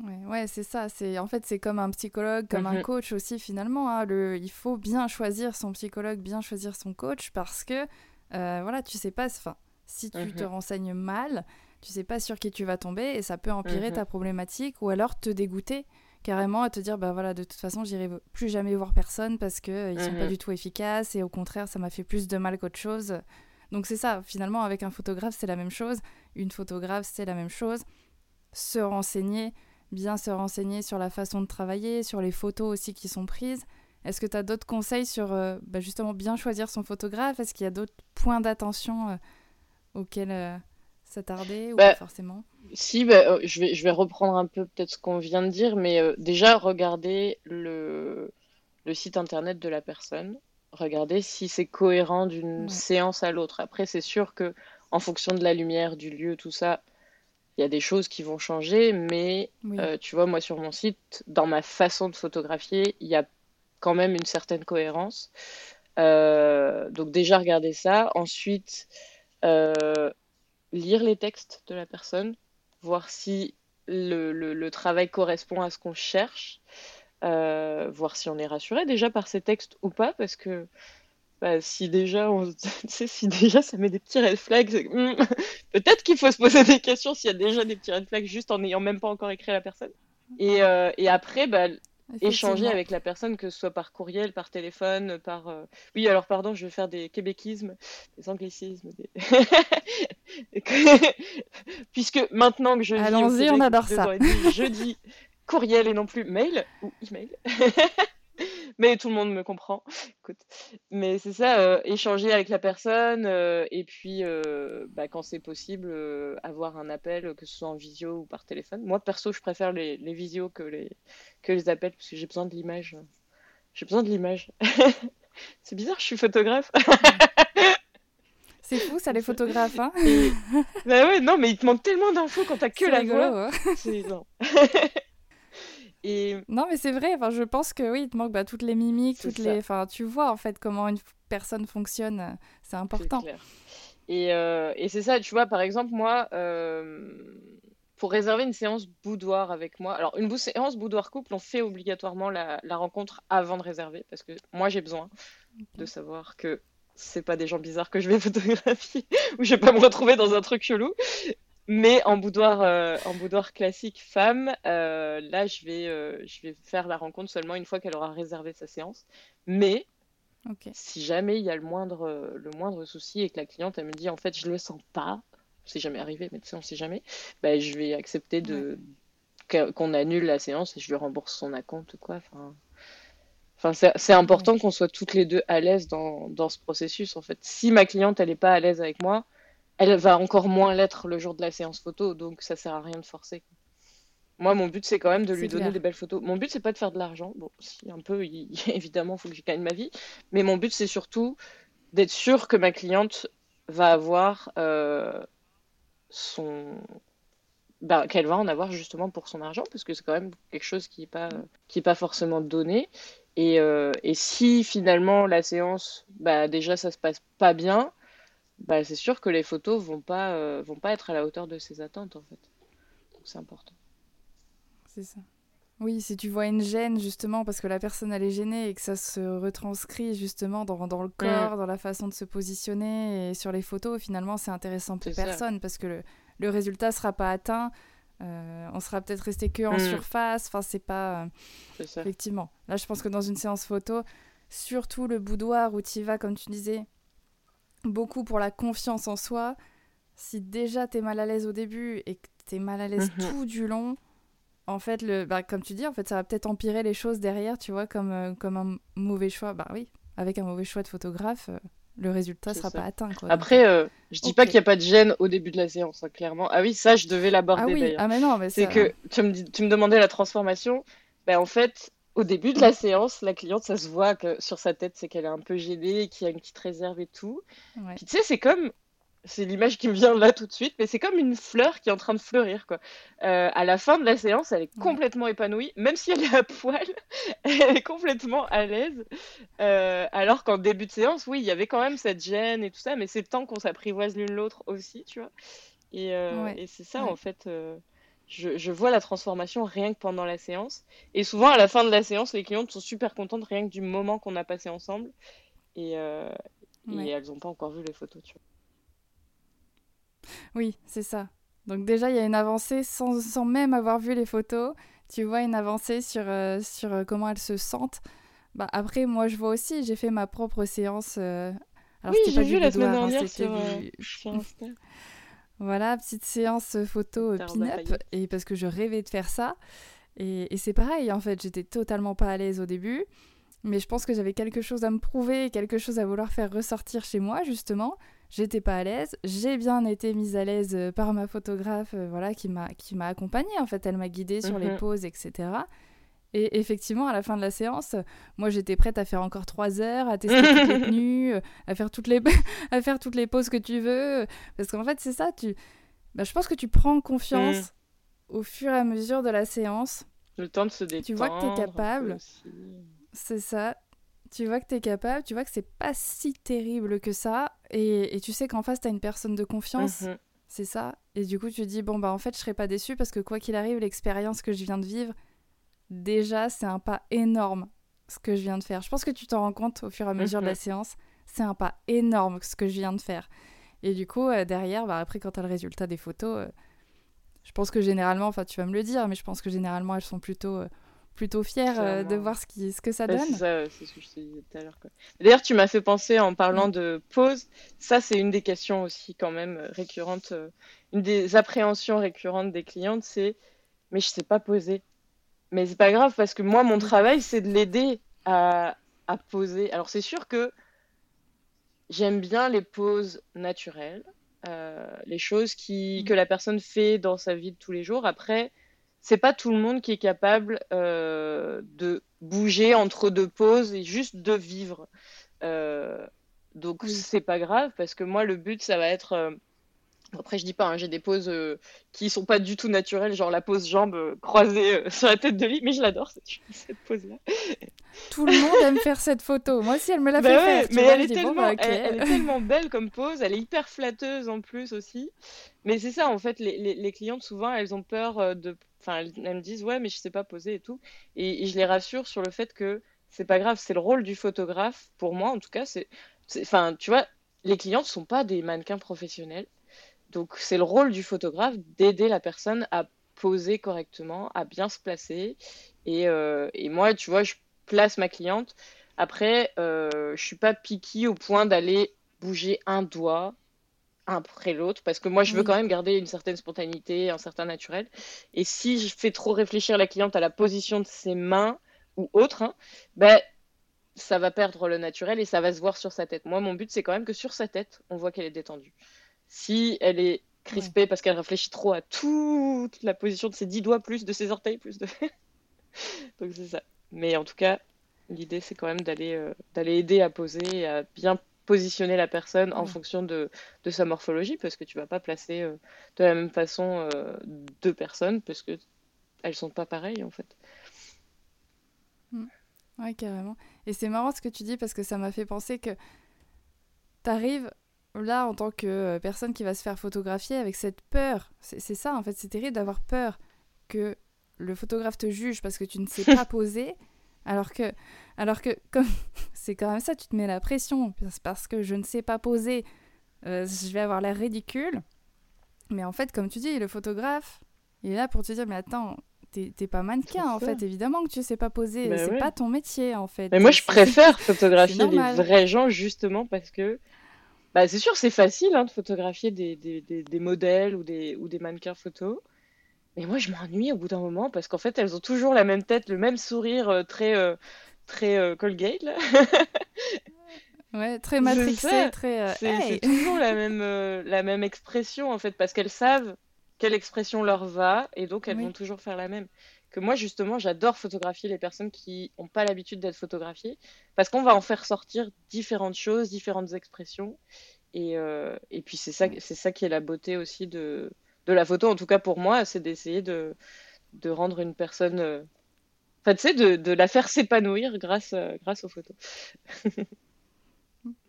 Speaker 1: Ouais, ouais c'est ça. C'est en fait c'est comme un psychologue, comme un mhm. coach aussi finalement. Hein. le, il faut bien choisir son psychologue, bien choisir son coach parce que euh, voilà, tu sais pas. Enfin, si tu te mhm. renseignes mal, tu sais pas sur qui tu vas tomber et ça peut empirer ta mhm. problématique ou alors te dégoûter carrément à te dire bah voilà de toute façon j'irai plus jamais voir personne parce que euh, ils sont pas du tout efficaces et au contraire ça m'a fait plus de mal qu'autre chose. Donc c'est ça. Finalement avec un photographe c'est la même chose. Une photographe c'est la même chose. Se renseigner bien se renseigner sur la façon de travailler, sur les photos aussi qui sont prises. Est-ce que tu as d'autres conseils sur euh, bah, justement bien choisir son photographe? Est-ce qu'il y a d'autres points d'attention euh, auxquels euh, s'attarder ou bah, pas forcément?
Speaker 2: Si, bah, je, vais, je vais reprendre un peu peut-être ce qu'on vient de dire, mais déjà regarder le, le site internet de la personne, regarder si c'est cohérent d'une séance à l'autre. Après, c'est sûr que en fonction de la lumière, du lieu, tout ça, il y a des choses qui vont changer, mais euh, tu vois, moi sur mon site, dans ma façon de photographier, il y a quand même une certaine cohérence. Euh, donc déjà regarder ça. Ensuite, euh, lire les textes de la personne, voir si le, le, travail correspond à ce qu'on cherche, voir si on est rassuré déjà par ces textes ou pas, parce que bah, si déjà, on... si déjà ça met des petits red flags, hmm, peut-être qu'il faut se poser des questions s'il y a déjà des petits red flags juste en n'ayant même pas encore écrit à la personne. Et, euh, et après, bah, échanger avec la personne, que ce soit par courriel, par téléphone, par. Euh, oui, alors pardon, je vais faire des québéquismes, des anglicismes. Des... Puisque maintenant que je.
Speaker 1: Allons-y, on adore ça.
Speaker 2: je dis courriel et non plus mail ou email. mais tout le monde me comprend. Écoute. Mais c'est ça, euh, échanger avec la personne euh, et puis euh, bah, quand c'est possible, avoir un appel, que ce soit en visio ou par téléphone. Moi perso, je préfère les, les visios que les, que les appels parce que j'ai besoin de l'image. J'ai besoin de l'image. c'est bizarre, je suis photographe.
Speaker 1: C'est fou, ça, les photographes, hein
Speaker 2: Bah ouais, non, mais il te manque tellement d'infos quand t'as que la voix. C'est
Speaker 1: Non, mais c'est vrai, enfin, je pense que oui, il te manque bah, toutes les mimiques, toutes les... Enfin, tu vois en fait comment une personne fonctionne, c'est important.
Speaker 2: Et, euh, et c'est ça, tu vois, par exemple, moi, euh, pour réserver une séance boudoir avec moi, alors une séance boudoir couple, on fait obligatoirement la, la rencontre avant de réserver, parce que moi j'ai besoin de savoir que c'est pas des gens bizarres que je vais photographier, ou je vais pas me retrouver dans un truc chelou. Mais en boudoir, euh, en boudoir classique femme, euh, là, je vais, euh, je vais faire la rencontre seulement une fois qu'elle aura réservé sa séance. Mais si jamais il y a le moindre, le moindre souci et que la cliente, elle me dit, en fait, je le sens pas, c'est jamais arrivé, mais tu sais, on sait jamais, bah, je vais accepter de qu'on annule la séance et je lui rembourse son acompte ou quoi. Enfin, enfin c'est important qu'on soit toutes les deux à l'aise dans, dans ce processus, en fait. Si ma cliente, elle n'est pas à l'aise avec moi, elle va encore moins l'être le jour de la séance photo, donc ça sert à rien de forcer. Moi, mon but, c'est quand même de lui donner des belles photos. Mon but, c'est pas de faire de l'argent. Bon, si un peu, évidemment, il faut que je gagne ma vie. Mais mon but, c'est surtout d'être sûr que ma cliente va avoir euh, son. Bah, qu'elle va en avoir justement pour son argent, parce que c'est quand même quelque chose qui n'est pas, qui est pas forcément donné. Et, euh, et si finalement la séance, bah, déjà, ça se passe pas bien, bah, c'est sûr que les photos vont pas, euh, vont pas être à la hauteur de ses attentes en fait. Donc c'est important.
Speaker 1: C'est ça. Oui, si tu vois une gêne justement parce que la personne elle est gênée et que ça se retranscrit justement dans, dans le corps, dans la façon de se positionner et sur les photos, finalement c'est intéressant pour personne parce que le, le résultat sera pas atteint. Euh, on sera peut-être resté que en mm. surface. Enfin, c'est pas. Euh, ça. Effectivement. Là, je pense que dans une séance photo, surtout le boudoir où tu vas, comme tu disais, beaucoup pour la confiance en soi. Si déjà t'es mal à l'aise au début et que t'es mal à l'aise mhm. tout du long, en fait, le, bah, comme tu dis, en fait, ça va peut-être empirer les choses derrière, tu vois, comme, euh, comme un mauvais choix. Bah oui, avec un mauvais choix de photographe, euh, le résultat sera pas atteint. Quoi.
Speaker 2: Après, euh, je dis pas qu'il n'y a pas de gêne au début de la séance, hein, clairement. Ah oui, ça, je devais l'aborder ah oui.
Speaker 1: Ah mais non, mais
Speaker 2: c'est que tu me, tu me demandais la transformation. Ben, en fait, au début de la séance, la cliente, ça se voit que sur sa tête, c'est qu'elle est un peu gênée, qu'il y a une petite réserve et tout. Puis tu sais, c'est comme, c'est l'image qui me vient là tout de suite, mais c'est comme une fleur qui est en train de fleurir, quoi. Euh, à la fin de la séance, elle est complètement épanouie, même si elle est à poil, elle est complètement à l'aise. Euh, alors qu'en début de séance, oui, il y avait quand même cette gêne et tout ça, mais c'est le temps qu'on s'apprivoise l'une l'autre aussi, tu vois. Et, euh, et c'est ça, en fait je, vois la transformation rien que pendant la séance. Et souvent, à la fin de la séance, les clientes sont super contentes rien que du moment qu'on a passé ensemble. Et, euh, elles n'ont pas encore vu les photos, tu vois.
Speaker 1: Oui, c'est ça. Donc déjà, il y a une avancée sans, sans, même avoir vu les photos. Tu vois une avancée sur, euh, sur euh, comment elles se sentent. Bah, après, moi, je vois aussi, j'ai fait ma propre séance. Alors,
Speaker 2: oui, j'ai vu la semaine hein, dernière sur, sur Insta.
Speaker 1: Voilà, petite séance photo euh, pin-up. Et parce que je rêvais de faire ça. Et, c'est pareil, en fait, j'étais totalement pas à l'aise au début. Mais je pense que j'avais quelque chose à me prouver, quelque chose à vouloir faire ressortir chez moi, justement. J'étais pas à l'aise. J'ai bien été mise à l'aise euh, par ma photographe, euh, voilà, qui m'a accompagnée. En fait, elle m'a guidée sur les mhm. poses, etc. Et effectivement, à la fin de la séance, moi j'étais prête à faire encore trois heures, à tester toutes les tenues, à faire toutes les, à faire toutes les poses que tu veux. Parce qu'en fait, c'est ça, tu... bah, je pense que tu prends confiance mm. au fur et à mesure de la séance.
Speaker 2: Le temps de se détendre.
Speaker 1: Tu vois que tu es capable. C'est ça. Tu vois que tu es capable, tu vois que c'est pas si terrible que ça. Et, tu sais qu'en face, tu as une personne de confiance. Mhm. C'est ça. Et du coup, tu dis, bon, bah en fait, je serai pas déçue parce que quoi qu'il arrive, l'expérience que je viens de vivre, déjà, c'est un pas énorme ce que je viens de faire. Je pense que tu t'en rends compte au fur et à mesure de la mhm. séance. C'est un pas énorme ce que je viens de faire. Et du coup, euh, derrière, bah, après, quand tu as le résultat des photos, euh, je pense que généralement, enfin, tu vas me le dire, mais je pense que généralement, elles sont plutôt, euh, plutôt fières de voir ce, qui, ce que ça donne.
Speaker 2: c'est ça, c'est ce que je te disais tout à l'heure. D'ailleurs, tu m'as fait penser en parlant de pause. Ça, c'est une des questions aussi, quand même, récurrentes. une des appréhensions récurrentes des clientes, c'est Mais je sais pas poser. Mais c'est pas grave, parce que moi, mon travail, c'est de l'aider à, à poser. Alors, c'est sûr que J'aime bien les pauses naturelles, euh, les choses qui, mm. que la personne fait dans sa vie de tous les jours. Après, c'est pas tout le monde qui est capable euh, de bouger entre deux pauses et juste de vivre. Euh, donc c'est pas grave parce que moi le but ça va être après, je dis pas, hein, j'ai des poses euh, qui sont pas du tout naturelles, genre la pose jambe euh, croisée euh, sur la tête de lit, mais je l'adore cette, cette pose-là.
Speaker 1: Tout le monde aime faire cette photo. Moi aussi, elle me l'a
Speaker 2: bah
Speaker 1: fait
Speaker 2: faire. mais elle, est tellement, bah, elle, est tellement belle comme pose, elle est hyper flatteuse en plus aussi. Mais c'est ça, en fait, les, les, les, clientes, souvent, elles ont peur de. Enfin, elles, me disent, ouais, mais je sais pas poser et tout. Et, et je les rassure sur le fait que c'est pas grave, c'est le rôle du photographe, pour moi en tout cas. c'est Enfin, tu vois, les clientes sont pas des mannequins professionnels donc c'est le rôle du photographe d'aider la personne à poser correctement, à bien se placer. Et, euh, moi, tu vois, je place ma cliente. Après, euh, je suis pas piquée au point d'aller bouger un doigt un après l'autre parce que moi je veux quand même garder une certaine spontanéité, un certain naturel. Et si je fais trop réfléchir la cliente à la position de ses mains ou autre, hein, ben ça va perdre le naturel et ça va se voir sur sa tête. Moi, mon but c'est quand même que sur sa tête, on voit qu'elle est détendue. Si elle est crispée parce qu'elle réfléchit trop à toute la position de ses dix doigts, plus de ses orteils, plus de. Donc c'est ça. Mais en tout cas, l'idée c'est quand même d'aller euh, d'aller aider à poser et à bien positionner la personne en fonction de, de, sa morphologie parce que tu vas pas placer euh, de la même façon euh, deux personnes parce que elles sont pas pareilles en fait.
Speaker 1: Mm. Ouais, carrément. Et c'est marrant ce que tu dis parce que ça m'a fait penser que tu arrives là, en tant que euh, personne qui va se faire photographier avec cette peur, c'est ça en fait, c'est terrible d'avoir peur que le photographe te juge parce que tu ne sais pas poser, alors que, alors que comme c'est quand même ça, tu te mets la pression parce que je ne sais pas poser, euh, je vais avoir l'air ridicule. Mais en fait, comme tu dis, le photographe, il est là pour te dire, mais attends, t'es pas mannequin en fait, évidemment que tu sais pas poser, c'est pas ton métier en fait.
Speaker 2: Mais moi je préfère photographier les vrais gens justement parce que bah, c'est sûr, c'est facile hein, de photographier des, des, des, modèles ou des, ou des mannequins photos. Mais moi, je m'ennuie au bout d'un moment parce qu'en fait, elles ont toujours la même tête, le même sourire euh, très, euh, très euh, Colgate. Là.
Speaker 1: ouais, très matrixé, très.
Speaker 2: c'est toujours la même, la même expression en fait parce qu'elles savent quelle expression leur va et donc elles vont toujours faire la même que moi justement j'adore photographier les personnes qui n'ont pas l'habitude d'être photographiées parce qu'on va en faire sortir différentes choses, différentes expressions et, euh, et puis c'est ça, c'est ça qui est la beauté aussi de, de la photo, en tout cas pour moi, c'est d'essayer de, de rendre une personne, euh, enfin tu sais, de, de la faire s'épanouir grâce, euh, grâce aux photos.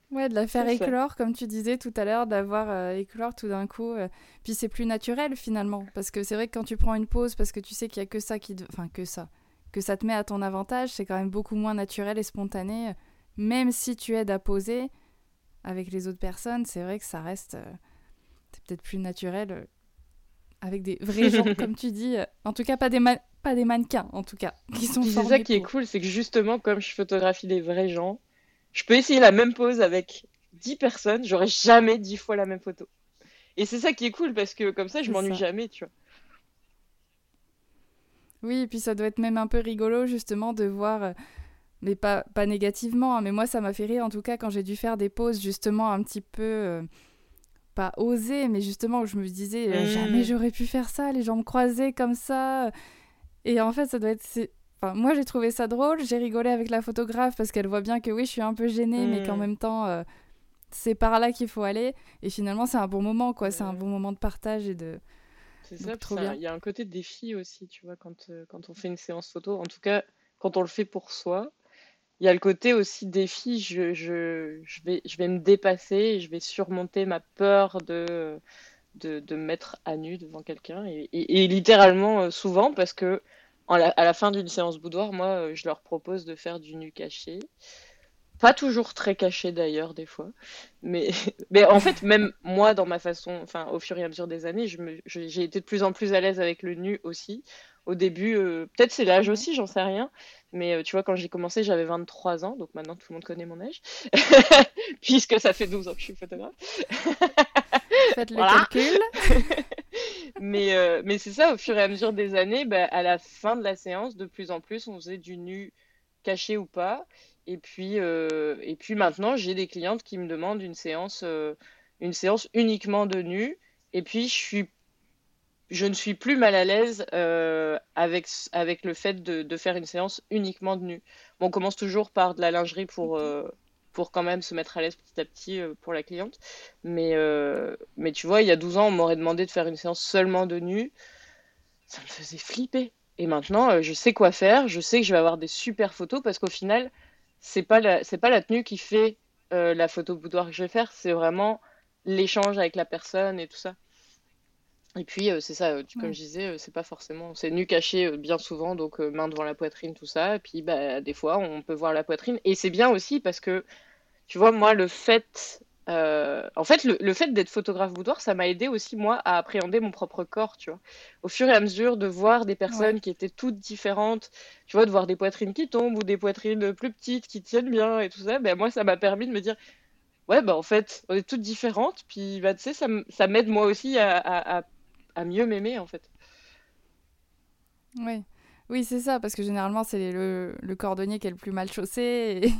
Speaker 1: Ouais, de la faire éclore, comme tu disais tout à l'heure, d'avoir euh, éclore tout d'un coup. Euh, puis c'est plus naturel finalement, parce que c'est vrai que quand tu prends une pause, parce que tu sais qu'il y a que ça qui, enfin que ça, que ça te met à ton avantage, c'est quand même beaucoup moins naturel et spontané. Même si tu aides à poser avec les autres personnes, c'est vrai que ça reste, euh, c'est peut-être plus naturel avec des vrais gens, comme tu dis. en tout cas, pas des pas des mannequins, en tout cas, qui sont.
Speaker 2: C'est ça qui est cool, c'est que justement, comme je photographie des vrais gens je peux essayer la même pose avec 10 personnes, j'aurai jamais 10 fois la même photo. Et c'est ça qui est cool parce que comme ça, je m'ennuie jamais, tu vois.
Speaker 1: Oui, et puis ça doit être même un peu rigolo justement de voir, euh, mais pas, pas négativement, hein, mais moi ça m'a fait rire en tout cas quand j'ai dû faire des poses justement un petit peu, euh, pas osées, mais justement où je me disais euh, jamais mmh. j'aurais pu faire ça, les jambes croisées comme ça. Et en fait ça doit être, moi, j'ai trouvé ça drôle. J'ai rigolé avec la photographe parce qu'elle voit bien que oui, je suis un peu gênée, mais qu'en mm. même temps, euh, c'est par là qu'il faut aller. Et finalement, c'est un bon moment, quoi. C'est un bon moment de partage et de.
Speaker 2: C'est ça, trop bien. Il y a un côté défi aussi, tu vois, quand, euh, quand on fait une séance photo. En tout cas, quand on le fait pour soi, il y a le côté aussi défi. Je, je, je, vais, je vais me dépasser, je vais surmonter ma peur de, de, de me mettre à nu devant quelqu'un. Et, et, littéralement, euh, souvent, parce que à la fin d'une séance boudoir, moi, euh, je leur propose de faire du nu caché. Pas toujours très caché d'ailleurs, des fois. Mais, mais en fait, même moi, dans ma façon, enfin, au fur et à mesure des années, j'ai été de plus en plus à l'aise avec le nu aussi. Au début, euh, peut-être c'est l'âge aussi, j'en sais rien. Mais euh, tu vois, quand j'ai commencé, j'avais 23 ans, donc maintenant tout le monde connaît mon âge, puisque ça fait 12 ans que je suis photographe.
Speaker 1: Faites le calcul.
Speaker 2: mais euh, mais c'est ça, au fur et à mesure des années, bah, à la fin de la séance, de plus en plus, on faisait du nu caché ou pas. Et puis, euh, et puis maintenant, j'ai des clientes qui me demandent une séance, euh, une séance uniquement de nu. Et puis, je, suis, je ne suis plus mal à l'aise euh, avec, avec le fait de, de, faire une séance uniquement de nu. Bon, on commence toujours par de la lingerie pour, pour quand même se mettre à l'aise petit à petit pour la cliente. Mais, mais tu vois, il y a 12 ans, on m'aurait demandé de faire une séance seulement de nu. Ça me faisait flipper. Et maintenant, je sais quoi faire. Je sais que je vais avoir des super photos parce qu'au final, c'est pas la, c'est pas la tenue qui fait euh, la photo boudoir que je vais faire, c'est vraiment l'échange avec la personne et tout ça. Et puis euh, c'est ça, euh, comme je disais, c'est pas forcément, c'est nu caché bien souvent, donc main devant la poitrine, tout ça. Et puis bah, des fois on peut voir la poitrine. Et c'est bien aussi parce que, tu vois, moi le fait euh, en fait, le, fait d'être photographe boudoir, ça m'a aidé aussi, moi, à appréhender mon propre corps, tu vois. Au fur et à mesure de voir des personnes qui étaient toutes différentes, tu vois, de voir des poitrines qui tombent ou des poitrines plus petites qui tiennent bien et tout ça, ben moi, ça m'a permis de me dire, ouais, ben en fait, on est toutes différentes, puis, bah, tu sais, ça, ça m'aide moi aussi à, à, à mieux m'aimer, en fait.
Speaker 1: Oui. Oui, c'est ça, parce que généralement, c'est le, le, cordonnier qui est le plus mal chaussé.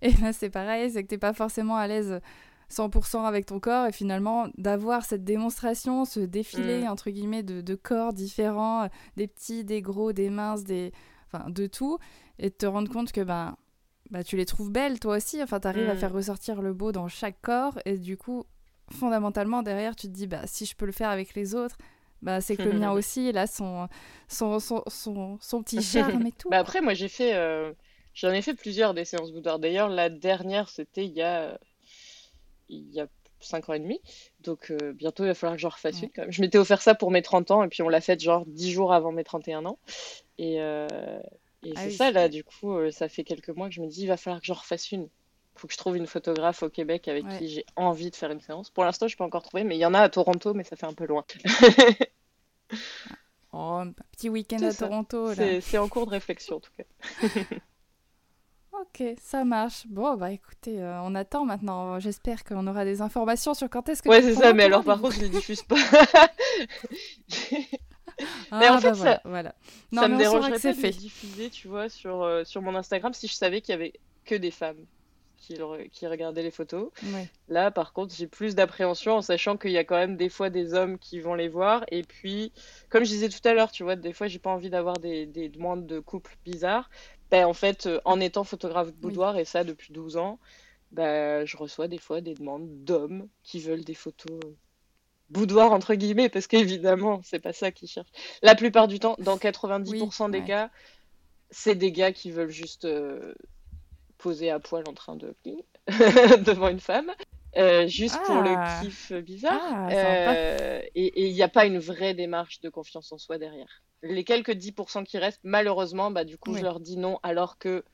Speaker 1: Et, et là, c'est pareil, c'est que t'es pas forcément à l'aise 100% avec ton corps et finalement d'avoir cette démonstration, ce défilé mm. entre guillemets de, corps différents, des petits, des gros, des minces, des enfin de tout et de te rendre compte que ben bah, tu les trouves belles toi aussi, enfin tu arrives à mm. faire ressortir le beau dans chaque corps et du coup fondamentalement derrière tu te dis bah si je peux le faire avec les autres bah, c'est que le mien aussi, là, son, son, son, son, petit charme et tout.
Speaker 2: Bah après, moi, j'ai fait, euh, j'en ai fait plusieurs des séances boudoir. D'ailleurs, la dernière, c'était il y a il y a 5 ans et demi. Donc euh, bientôt, il va falloir que j'en refasse une quand même. Je m'étais offert ça pour mes 30 ans et puis on l'a fait genre 10 jours avant mes 31 ans. Et, euh, et ah c'est ça là, du coup, ça fait quelques mois que je me dis, il va falloir que j'en refasse une. Faut que je trouve une photographe au Québec avec qui j'ai envie de faire une séance. Pour l'instant, je peux encore trouver, mais il y en a à Toronto, mais ça fait un peu loin.
Speaker 1: oh, un petit week-end à Toronto.
Speaker 2: C'est en cours de réflexion en tout cas.
Speaker 1: Ok, ça marche. Bon, bah écoutez, euh, on attend maintenant. J'espère qu'on aura des informations sur quand est-ce que.
Speaker 2: Ouais, c'est ça, mais alors par contre, je les diffuse pas.
Speaker 1: mais en ah, fait, bah ça, voilà.
Speaker 2: Non, ça me dérangerait pas de diffuser, tu vois, sur, euh, sur mon Instagram si je savais qu'il y avait que des femmes qui, qui regardaient les photos. Là, par contre, j'ai plus d'appréhension en sachant qu'il y a quand même des fois des hommes qui vont les voir. Et puis, comme je disais tout à l'heure, tu vois, des fois, j'ai pas envie d'avoir des, des demandes de couples bizarres. Ben, en fait, euh, en étant photographe boudoir, et ça depuis 12 ans, ben, je reçois des fois des demandes d'hommes qui veulent des photos euh, boudoir, entre guillemets, parce qu'évidemment, c'est pas ça qu'ils cherchent. La plupart du temps, dans 90% des cas, c'est des gars qui veulent juste euh, poser à poil en train de devant une femme. juste pour le ah. kiff bizarre. Ah, et il n'y a pas une vraie démarche de confiance en soi derrière les quelques 10% qui restent, malheureusement, bah, du coup, je leur dis non, alors que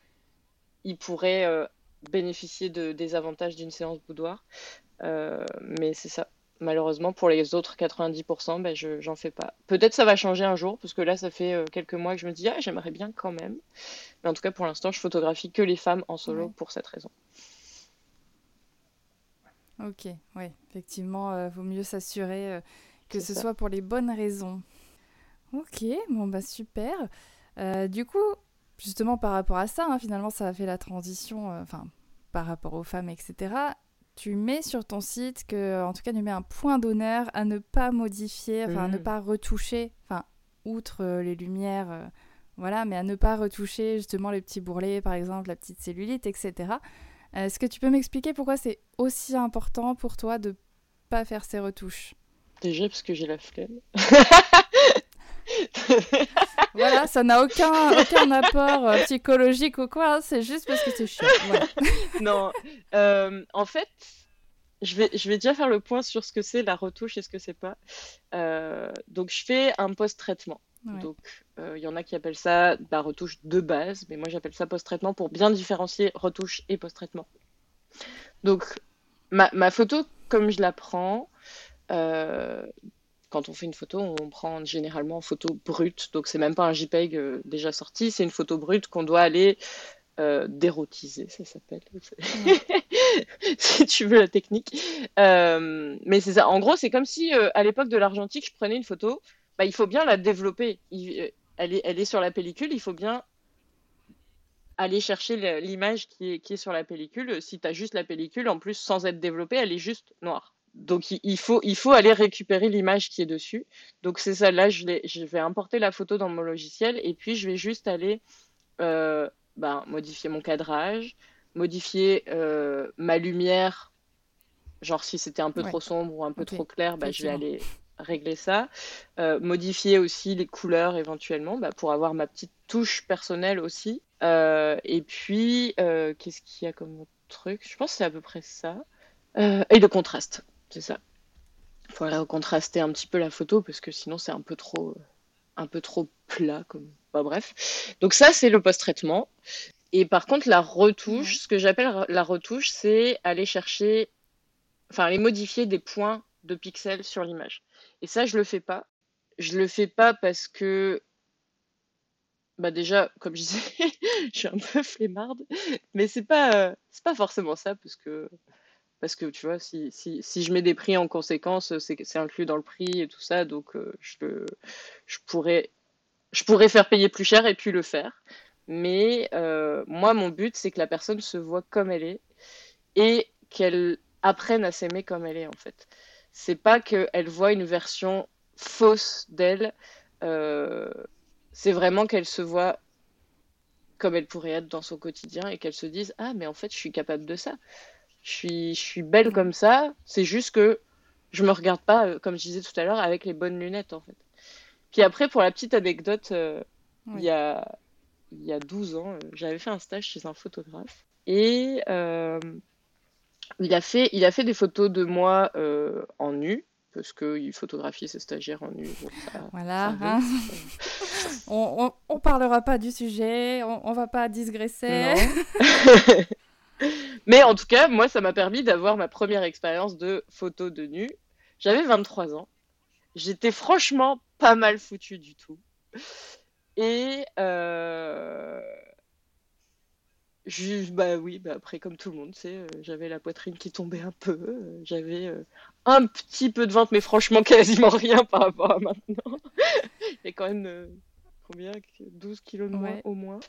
Speaker 2: ils pourraient euh, bénéficier de, des avantages d'une séance boudoir. Euh, mais c'est ça. Malheureusement, pour les autres 90%, bah, je j'en fais pas. Peut-être ça va changer un jour, parce que là, ça fait euh, quelques mois que je me dis, ah, j'aimerais bien quand même. Mais en tout cas, pour l'instant, je photographie que les femmes en solo pour cette raison.
Speaker 1: Ok, oui, effectivement, vaut mieux s'assurer que ce soit pour les bonnes raisons. Ok, bon bah super. Euh, du coup, justement par rapport à ça, hein, finalement ça a fait la transition, euh, enfin par rapport aux femmes, etc. Tu mets sur ton site que, en tout cas, tu mets un point d'honneur à ne pas modifier, enfin à ne mm. pas retoucher, enfin outre euh, les lumières, voilà, mais à ne pas retoucher justement les petits bourrelets, par exemple, la petite cellulite, etc. Est-ce que tu peux m'expliquer pourquoi c'est aussi important pour toi de pas faire ces retouches?
Speaker 2: Déjà parce que j'ai la flemme.
Speaker 1: Voilà, ça n'a aucun, aucun apport euh, psychologique ou quoi, hein, c'est juste parce que c'est chiant.
Speaker 2: non, euh, en fait, je vais, je vais déjà faire le point sur ce que c'est la retouche et ce que c'est pas. Euh, donc, je fais un post-traitement. Donc, il y en a qui appellent ça la retouche de base, mais moi j'appelle ça post-traitement pour bien différencier retouche et post-traitement. Donc, ma, ma, photo, comme je la prends, quand on fait une photo, on prend généralement une photo brute. Donc, c'est même pas un JPEG euh, déjà sorti, c'est une photo brute qu'on doit aller euh, dérotiser, ça s'appelle. si tu veux la technique. Euh, mais c'est ça. En gros, c'est comme si à l'époque de l'argentique, je prenais une photo. Bah, il faut bien la développer. elle, est, elle est sur la pellicule, il faut bien aller chercher l'image qui est, qui est sur la pellicule. Si tu as juste la pellicule, en plus, sans être développée, elle est juste noire donc il faut, il faut aller récupérer l'image qui est dessus. Donc c'est ça, là je, je, vais importer la photo dans mon logiciel et puis je vais juste aller euh, ben, modifier mon cadrage, modifier euh, ma lumière, genre si c'était un peu trop sombre ou un peu trop clair, ben, je vais aller régler ça. Euh, modifier aussi les couleurs éventuellement ben, pour avoir ma petite touche personnelle aussi. et puis, qu'est-ce qu'il y a comme truc? Je pense que c'est à peu près ça. et le contraste c'est ça. Il faudrait contraster un petit peu la photo parce que sinon c'est un peu trop, un peu trop plat. Comme... Bah, bref. Donc ça, c'est le post-traitement. Et par contre, la retouche, ce que j'appelle la retouche, c'est aller chercher, enfin aller modifier des points de pixels sur l'image. Et ça, je le fais pas. Je le fais pas parce que, bah déjà, comme je disais, je suis un peu flemmarde, mais c'est pas, euh, c'est pas forcément ça parce que parce que tu vois, si, si, si, je mets des prix en conséquence, c'est inclus dans le prix et tout ça, donc euh, je, je, pourrais, je pourrais faire payer plus cher et puis le faire. Mais euh, moi, mon but, c'est que la personne se voit comme elle est et qu'elle apprenne à s'aimer comme elle est, en fait. C'est pas qu'elle voit une version fausse d'elle, euh, c'est vraiment qu'elle se voit comme elle pourrait être dans son quotidien et qu'elle se dise Ah, mais en fait, je suis capable de ça je suis, je suis belle comme ça. C'est juste que je me regarde pas, euh, comme je disais tout à l'heure, avec les bonnes lunettes en fait. Puis après, pour la petite anecdote, euh, il, y a, il y a 12 ans, euh, j'avais fait un stage chez un photographe et il, a fait, il a fait des photos de moi en nu parce qu'il photographie ses stagiaires en nu.
Speaker 1: voilà. Hein. on, on, parlera pas du sujet, on, on va pas digresser.
Speaker 2: Mais en tout cas, moi, ça m'a permis d'avoir ma première expérience de photo de nu. J'avais 23 ans. J'étais franchement pas mal foutue du tout. Et euh... bah oui, bah après, comme tout le monde, c'est, euh, j'avais la poitrine qui tombait un peu. Euh, j'avais euh, un petit peu de ventre, mais franchement, quasiment rien par rapport à maintenant. Il y a quand même combien? 12 kilos de moins au moins.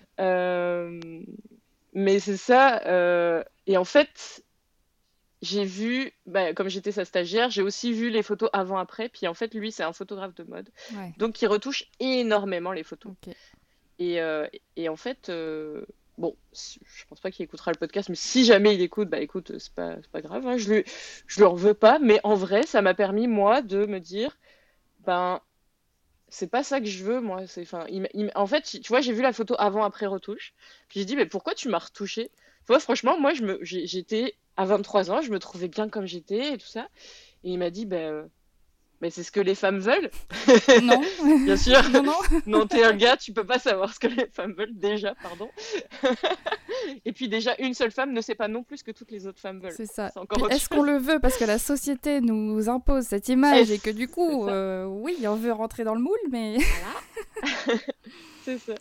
Speaker 2: Mais c'est ça. Euh, et en fait, j'ai vu, bah, comme j'étais sa stagiaire, j'ai aussi vu les photos avant-après. Puis en fait, lui, c'est un photographe de mode. Donc, il retouche énormément les photos. Et, euh, et, en fait, euh, bon, je pense pas qu'il écoutera le podcast, mais si jamais il écoute, bah écoute, c'est pas, pas grave. Hein, je, lui, je leur veux pas. Mais en vrai, ça m'a permis, moi, de me dire, ben, c'est pas ça que je veux, moi. C'est, enfin, en fait, tu vois, j'ai vu la photo avant-après retouche. Puis j'ai dit, mais pourquoi tu m'as retouché? Franchement, moi, j'étais à 23 ans, je me trouvais bien comme j'étais et tout ça. Et il m'a dit, ben, mais c'est ce que les femmes veulent.
Speaker 1: Non.
Speaker 2: Bien sûr. Non, non. non, t'es un gars, tu peux pas savoir ce que les femmes veulent déjà, pardon. Et puis déjà, une seule femme ne sait pas non plus ce que toutes les autres femmes veulent.
Speaker 1: C'est ça. Est-ce qu'on le veut parce que la société nous impose cette image et que du coup, euh, oui, on veut rentrer dans le moule, mais.
Speaker 2: Voilà. c'est ça.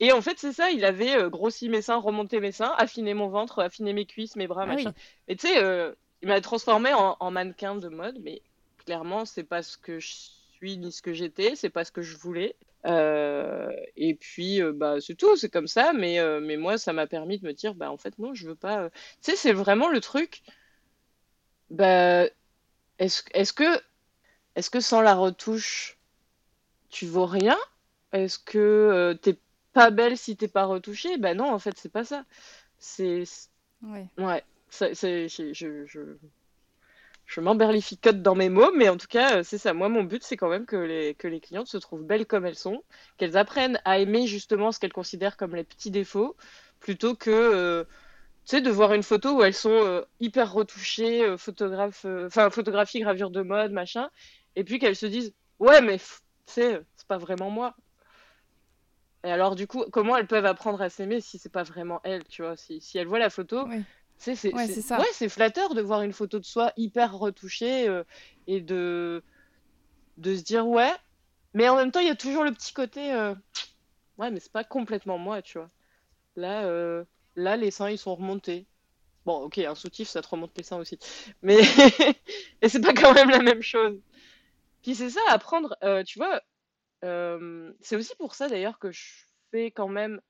Speaker 2: Et en fait, c'est ça, il avait euh, grossi mes seins, remonté mes seins, affiné mon ventre, affiné mes cuisses, mes bras, ah machin. Et tu sais, euh, il m'a transformé en, en, mannequin de mode, mais clairement, c'est pas ce que je suis ni ce que j'étais, c'est pas ce que je voulais. Euh, et puis, euh, bah, c'est tout, c'est comme ça. Mais, euh, mais moi, ça m'a permis de me dire, bah, en fait, non, je veux pas. Tu sais, c'est vraiment le truc. Bah, est-ce est que, est que sans la retouche, tu vaux rien? Est-ce que t'es pas belle si t'es pas retouchée? Bah non, en fait, c'est pas ça. C'est
Speaker 1: Ouais.
Speaker 2: Ouais, je, je, je, je m'emberlificote dans mes mots, mais en tout cas, euh, c'est ça. Moi, mon but, c'est quand même que les, que clientes se trouvent belles comme elles sont, qu'elles apprennent à aimer justement ce qu'elles considèrent comme les petits défauts, plutôt que, euh, de voir une photo où elles sont euh, hyper retouchées, photographie, gravure de mode, machin, et puis qu'elles se disent, ouais, mais tu c'est pas vraiment moi. Et alors, du coup, comment elles peuvent apprendre à s'aimer si c'est pas vraiment elles, tu vois? Si, elles voient la photo. Tu sais, c'est,
Speaker 1: Ouais, ça.
Speaker 2: ouais, flatteur de voir une photo de soi hyper retouchée euh, et de, de se dire, ouais, mais en même temps, il y a toujours le petit côté, euh, ouais, mais c'est pas complètement moi, tu vois. Là, euh, là, les seins, ils sont remontés. Bon, ok, un soutif, ça te remonte les seins aussi. Mais, et c'est pas quand même la même chose. Puis c'est ça, apprendre, tu vois, c'est aussi pour ça d'ailleurs que je fais quand même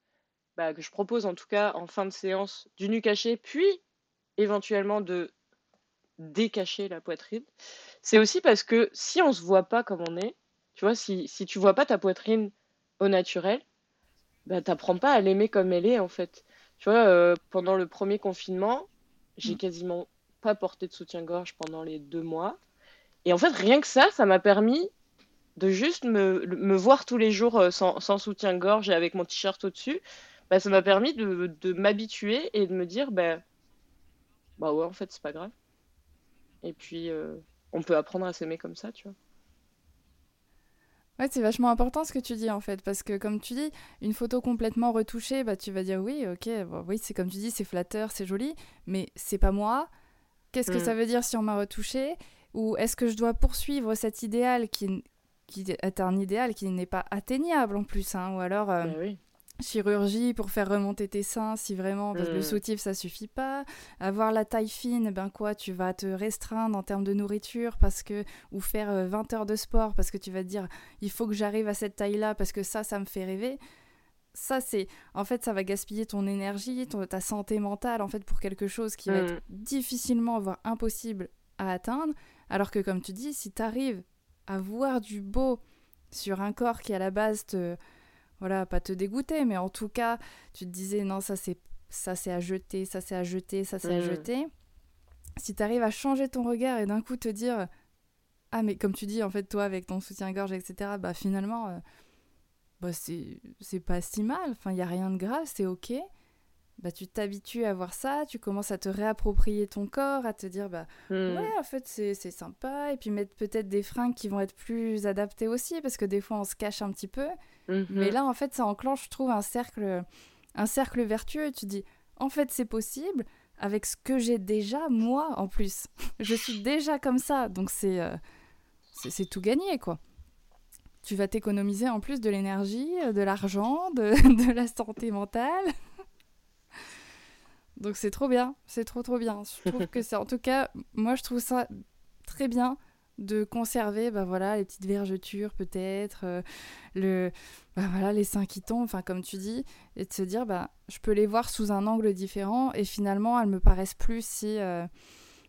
Speaker 2: bah, que je propose en tout cas en fin de séance du nu caché, puis éventuellement de décacher la poitrine. C'est aussi parce que si on se voit pas comme on est, tu vois, si, si tu vois pas ta poitrine au naturel, bah, t'apprends pas à l'aimer comme elle est en fait. Tu vois, euh, pendant le premier confinement, j'ai
Speaker 1: Mm.
Speaker 2: quasiment pas porté de soutien-gorge pendant les deux mois. Et en fait, rien que ça, ça m'a permis de juste me, me voir tous les jours euh, sans, sans soutien-gorge et avec mon t-shirt au-dessus, bah, ça m'a permis de, de m'habituer et de me dire, bah, bah ouais, en fait, c'est pas grave. Et puis, euh, on peut apprendre à s'aimer comme ça, tu vois.
Speaker 1: Ouais, c'est vachement important ce que tu dis en fait, parce que comme tu dis, une photo complètement retouchée, bah tu vas dire oui, ok, bon, oui, c'est comme tu dis, c'est flatteur, c'est joli, mais c'est pas moi. Qu'est-ce que
Speaker 2: Mm.
Speaker 1: ça veut dire si on m'a retouché Ou est-ce que je dois poursuivre cet idéal qui, qui est un idéal qui n'est pas atteignable en plus, hein, ou alors euh,
Speaker 2: Bah oui.
Speaker 1: Chirurgie pour faire remonter tes seins si vraiment parce que le
Speaker 2: Mm.
Speaker 1: soutif ça suffit pas avoir la taille fine ben quoi tu vas te restreindre en termes de nourriture parce que ou faire euh, 20 heures de sport parce que tu vas te dire il faut que j'arrive à cette taille là parce que ça ça me fait rêver ça c'est en fait ça va gaspiller ton énergie ton, ta santé mentale en fait pour quelque chose qui va
Speaker 2: Mm.
Speaker 1: être difficilement voire impossible à atteindre alors que comme tu dis si tu arrives à voir du beau sur un corps qui à la base te voilà, pas te dégoûter, mais en tout cas, tu te disais non, ça c'est ça c'est à jeter, ça c'est à jeter, ça c'est à
Speaker 2: Mm.
Speaker 1: jeter. Si tu arrives à changer ton regard et d'un coup te dire ah mais comme tu dis en fait toi avec ton soutien-gorge etc. Bah finalement euh, bah, c'est c'est pas si mal, enfin il y a rien de grave, c'est ok. Bah tu t'habitues à voir ça, tu commences à te réapproprier ton corps, à te dire bah
Speaker 2: Mm.
Speaker 1: Ouais, en fait, c'est sympa. Et puis mettre peut-être des fringues qui vont être plus adaptées aussi, parce que des fois, on se cache un petit peu.
Speaker 2: Mhm.
Speaker 1: Mais là, en fait, ça enclenche, je trouve, un cercle, un cercle vertueux. Tu dis, en fait, c'est possible avec ce que j'ai déjà, moi, en plus. je suis déjà comme ça. Donc, c'est euh, c'est c'est tout gagné, quoi. Tu vas t'économiser en plus de l'énergie, euh, de l'argent, de, de la santé mentale. Donc c'est trop bien, c'est trop trop bien. Je trouve que c'est en tout cas, moi je trouve ça très bien de conserver bah voilà les petites vergetures peut-être euh, le bah voilà les seins qui tombent enfin comme tu dis et de se dire bah je peux les voir sous un angle différent et finalement elles me paraissent plus si euh,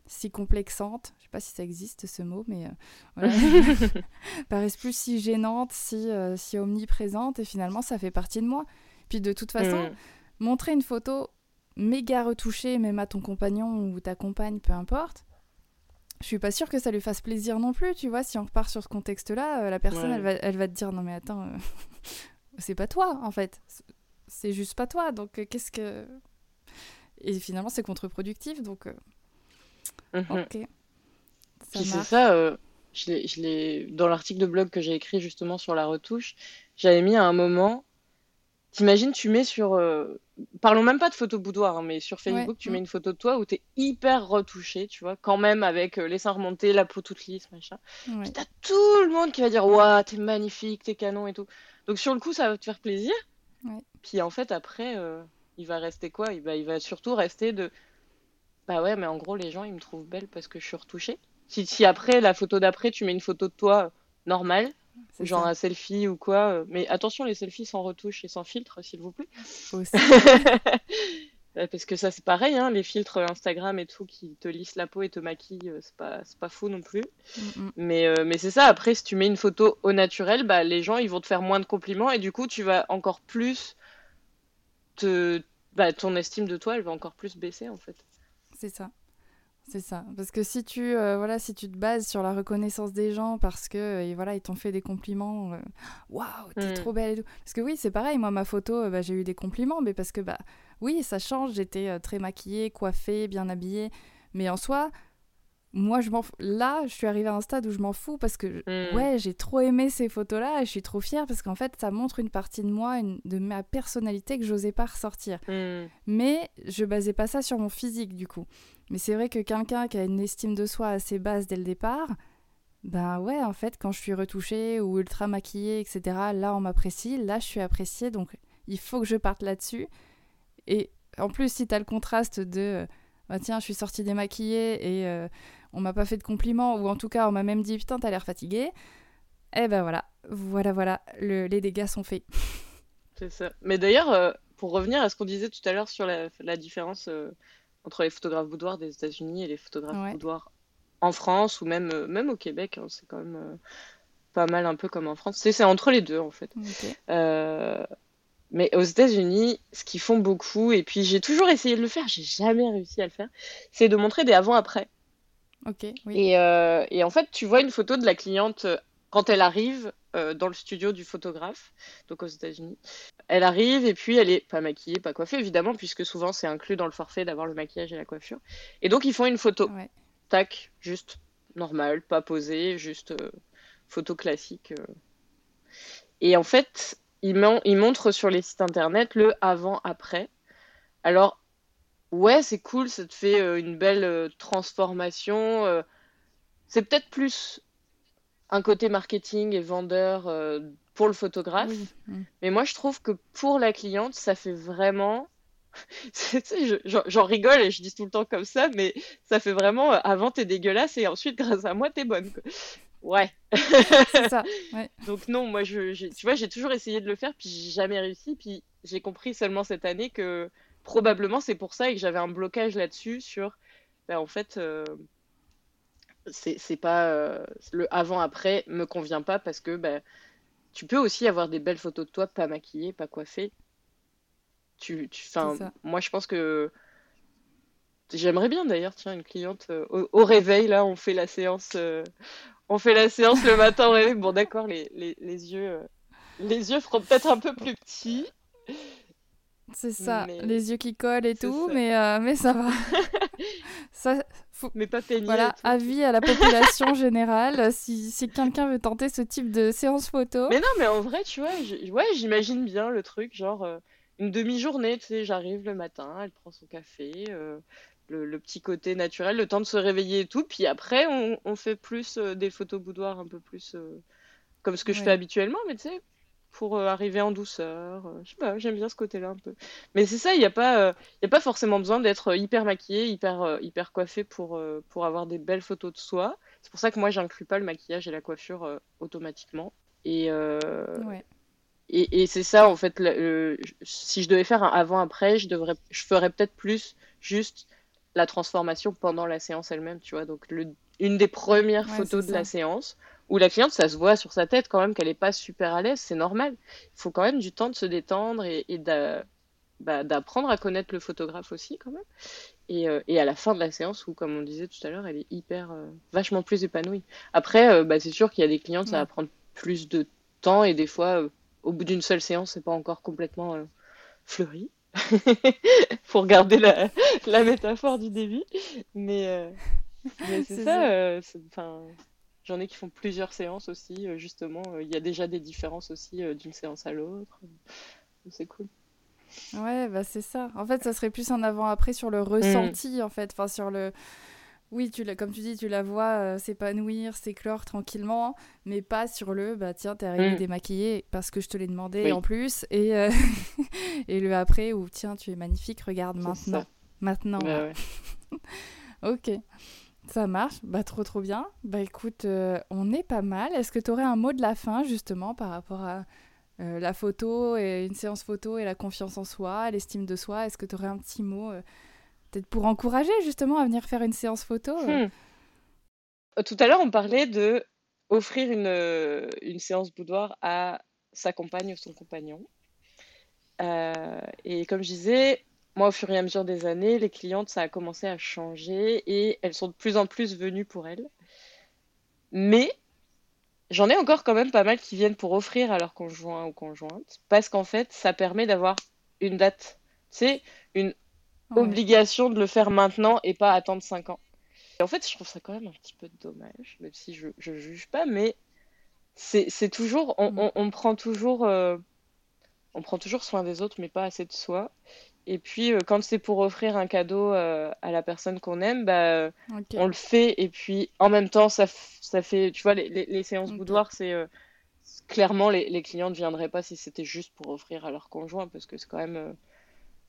Speaker 1: si complexantes je sais pas si ça existe ce mot mais euh, voilà paraissent plus si gênantes si euh, si omniprésentes et finalement ça fait partie de moi puis de toute façon
Speaker 2: Mm.
Speaker 1: montrer une photo méga retouchée, même à ton compagnon ou ta compagne, peu importe, je suis pas sûre que ça lui fasse plaisir non plus, tu vois. Si on repart sur ce contexte-là, euh, la personne,
Speaker 2: Ouais.
Speaker 1: elle, va, elle va te dire non mais attends, euh, c'est pas toi en fait, C'est- juste pas toi. Donc euh, qu'est-ce que et finalement c'est contre-productif, donc
Speaker 2: Mhm.
Speaker 1: ok, ça
Speaker 2: c'est ça, je l'ai, je l'ai- dans l'article de blog que j'ai écrit justement sur la retouche, j'avais mis à un moment, t'imagines, tu mets sur, euh, parlons même pas de photo boudoir, hein, mais sur
Speaker 1: Ouais,
Speaker 2: Facebook, tu
Speaker 1: mm,
Speaker 2: mets une photo de toi où t'es hyper retouché, tu vois, quand même avec euh, les seins remontés, la peau toute lisse, machin. Puis t'as tout le monde qui va dire, waouh, t'es magnifique, t'es canon et tout. Donc sur le coup, ça va te faire plaisir. Puis en fait, après, euh, il va rester quoi? Il va, il va surtout rester de, bah ouais, mais en gros, les gens, ils me trouvent belle parce que je suis retouchée. Si, si après, la photo d'après, tu mets une photo de toi
Speaker 1: C'est
Speaker 2: genre
Speaker 1: ça
Speaker 2: un selfie ou quoi, euh, mais attention, les selfies sans retouche et sans filtre, s'il vous plaît.
Speaker 1: aussi.
Speaker 2: Euh, Parce que ça, c'est pareil, hein, les filtres Instagram et tout qui te lissent la peau et te maquillent, euh, c'est pas, pas fou non plus.
Speaker 1: Mm, mm.
Speaker 2: Mais, euh, mais c'est ça, après, si tu mets une photo au naturel, bah, les gens, ils vont te faire moins de compliments et du coup, tu vas encore plus te, bah, ton estime de toi, elle va encore plus baisser en fait.
Speaker 1: C'est ça. C'est ça. Parce que si tu, euh, voilà, si tu te bases sur la reconnaissance des gens parce que euh, voilà, ils t'ont fait des compliments, euh, waouh, t'es mm. trop belle et tout. Parce que oui, c'est pareil, moi, ma photo, bah, j'ai eu des compliments, mais parce que, bah, oui, ça change, j'étais très maquillée, coiffée, bien habillée. Mais en soi, moi, je m'en là, je suis arrivée à un stade où je m'en fous parce que, mm. ouais, j'ai trop aimé ces photos-là et je suis trop fière parce qu'en fait, ça montre une partie de moi, de ma personnalité que j'osais pas ressortir. Mm. Mais je basais pas ça sur mon physique, du coup. Mais c'est vrai que quelqu'un qui a une estime de soi assez basse dès le départ, ben ouais, en fait, quand je suis retouchée ou ultra maquillée, etc., là, on m'apprécie, là, je suis appréciée, donc il faut que je parte là-dessus. Et en plus, si tu as le contraste de, bah tiens, je suis sortie démaquillée et euh, on m'a pas fait de compliments, ou en tout cas, on m'a même dit, putain, t'as l'air fatiguée, eh ben voilà, voilà, voilà, le, les dégâts sont faits.
Speaker 2: C'est ça. Mais d'ailleurs, euh, pour revenir à ce qu'on disait tout à l'heure sur la, la différence... Euh, entre les photographes boudoirs des États-Unis et les photographes boudoirs en France ou même, euh, même au Québec. Hein, c'est quand même euh, pas mal un peu comme en France. C'est entre les deux en fait. Euh, mais aux États-Unis, ce qu'ils font beaucoup, et puis j'ai toujours essayé de le faire, j'ai jamais réussi à le faire, c'est de montrer des avant-après. Et, et, en fait, tu vois une photo de la cliente quand elle arrive euh, dans le studio du photographe, donc aux États-Unis. Elle arrive et puis elle est pas maquillée, pas coiffée évidemment, puisque souvent c'est inclus dans le forfait d'avoir le maquillage et la coiffure. Et donc ils font une photo. Tac, juste normale, pas posée, juste euh, photo classique. Euh. Et en fait, ils, ils montrent sur les sites internet le avant-après. Alors, ouais, c'est cool, ça te fait une belle transformation. c'est peut-être plus un côté marketing et vendeur euh, pour le photographe. Mais moi, je trouve que pour la cliente, ça fait vraiment. J'en rigole et je dis tout le temps comme ça, mais ça fait vraiment euh, avant t'es dégueulasse et ensuite grâce à moi t'es bonne. Ouais.
Speaker 1: C'est ça.
Speaker 2: Donc non, moi je, tu vois, j'ai toujours essayé de le faire puis j'ai jamais réussi. Puis j'ai compris seulement cette année que probablement c'est pour ça et que j'avais un blocage là-dessus sur, ben, en fait. Euh, c'est pas euh, le avant-après me convient pas parce que bah, tu peux aussi avoir des belles photos de toi pas maquillée, pas coiffée. Tu, tu moi je pense que j'aimerais bien d'ailleurs tiens une cliente euh, au, réveil là on fait la séance euh, on fait la séance le matin au réveil. Bon d'accord les, les, les, yeux les yeux feront peut-être un peu plus petits
Speaker 1: c'est ça, les yeux qui collent et tout, mais, mais ça va.
Speaker 2: ça, mais pas pénible.
Speaker 1: Voilà, avis à la population générale, si, si quelqu'un veut tenter ce type de séance photo.
Speaker 2: Mais non, mais en vrai, tu vois, ouais, j'imagine bien le truc, genre euh, une demi-journée, tu sais, j'arrive le matin, elle prend son café, euh, le, petit côté naturel, le temps de se réveiller et tout, puis après, on, on fait plus euh, des photos boudoirs un peu plus comme ce que je fais habituellement, mais tu sais, pour euh, arriver en douceur. Euh, je sais pas, j'aime bien ce côté-là un peu. Mais c'est ça, il n'y a, pas, il a pas forcément besoin d'être hyper maquillé, hyper, hyper coiffé pour, pour avoir des belles photos de soi. C'est pour ça que moi, j'inclus pas le maquillage et la coiffure automatiquement. Et, et, et c'est ça, en fait, si je devais faire un avant-après, je, devrais, je ferais peut-être plus juste la transformation pendant la séance elle-même, tu vois. Donc, le, une des premières photos de la séance où la cliente, ça se voit sur sa tête quand même qu'elle n'est pas super à l'aise, c'est normal. Il faut quand même du temps de se détendre et, bah, d'apprendre à connaître le photographe aussi quand même. Euh, et, à la fin de la séance, où comme on disait tout à l'heure, elle est hyper, euh, vachement plus épanouie. Après, euh, bah, c'est sûr qu'il y a des clientes, ça va prendre plus de temps et des fois, au bout d'une seule séance, c'est pas encore complètement fleuri. pour garder la, la, métaphore du début. Mais, mais c'est ça. ça J'en ai qui font plusieurs séances aussi, euh, justement. Euh, il y a déjà des différences aussi euh, d'une séance à l'autre. C'est cool.
Speaker 1: Ouais, bah c'est ça. En fait, ça serait plus en avant-après sur le ressenti, mm. en fait. Enfin, sur le. Oui, tu comme tu dis, tu la vois s'épanouir, s'éclore tranquillement, mais pas sur le bah tiens, t'es arrivé mm. démaquillée parce que je te l'ai demandé en plus, et, et le après où tiens, tu es magnifique, regarde maintenant. Maintenant. ok. Ça marche, bah trop trop bien. Bah écoute, euh, on est pas mal. Est-ce que tu aurais un mot de la fin justement par rapport à euh, la photo et une séance photo et la confiance en soi, l'estime de soi? Est-ce que tu aurais un petit mot euh, peut-être pour encourager justement à venir faire une séance photo hmm.
Speaker 2: Tout à l'heure, on parlait de offrir une, une séance boudoir à sa compagne ou son compagnon. et comme je disais, moi, au fur et à mesure des années, les clientes, ça a commencé à changer et elles sont de plus en plus venues pour elles. Mais j'en ai encore quand même pas mal qui viennent pour offrir à leur conjoint ou conjointe parce qu'en fait, ça permet d'avoir une date. C'est une obligation de le faire maintenant et pas attendre 5 ans. Et en fait, je trouve ça quand même un petit peu dommage, même si je ne juge pas, mais c'est toujours, on, mm. on, prend toujours, euh, on prend toujours soin des autres, mais pas assez de soi. Et puis, euh, quand c'est pour offrir un cadeau euh, à la personne qu'on aime, bah, on le fait. Et puis, en même temps, ça, ça fait, tu vois, les, les, séances boudoir, c'est clairement, les, les, clients ne viendraient pas si c'était juste pour offrir à leur conjoint, parce que c'est quand même,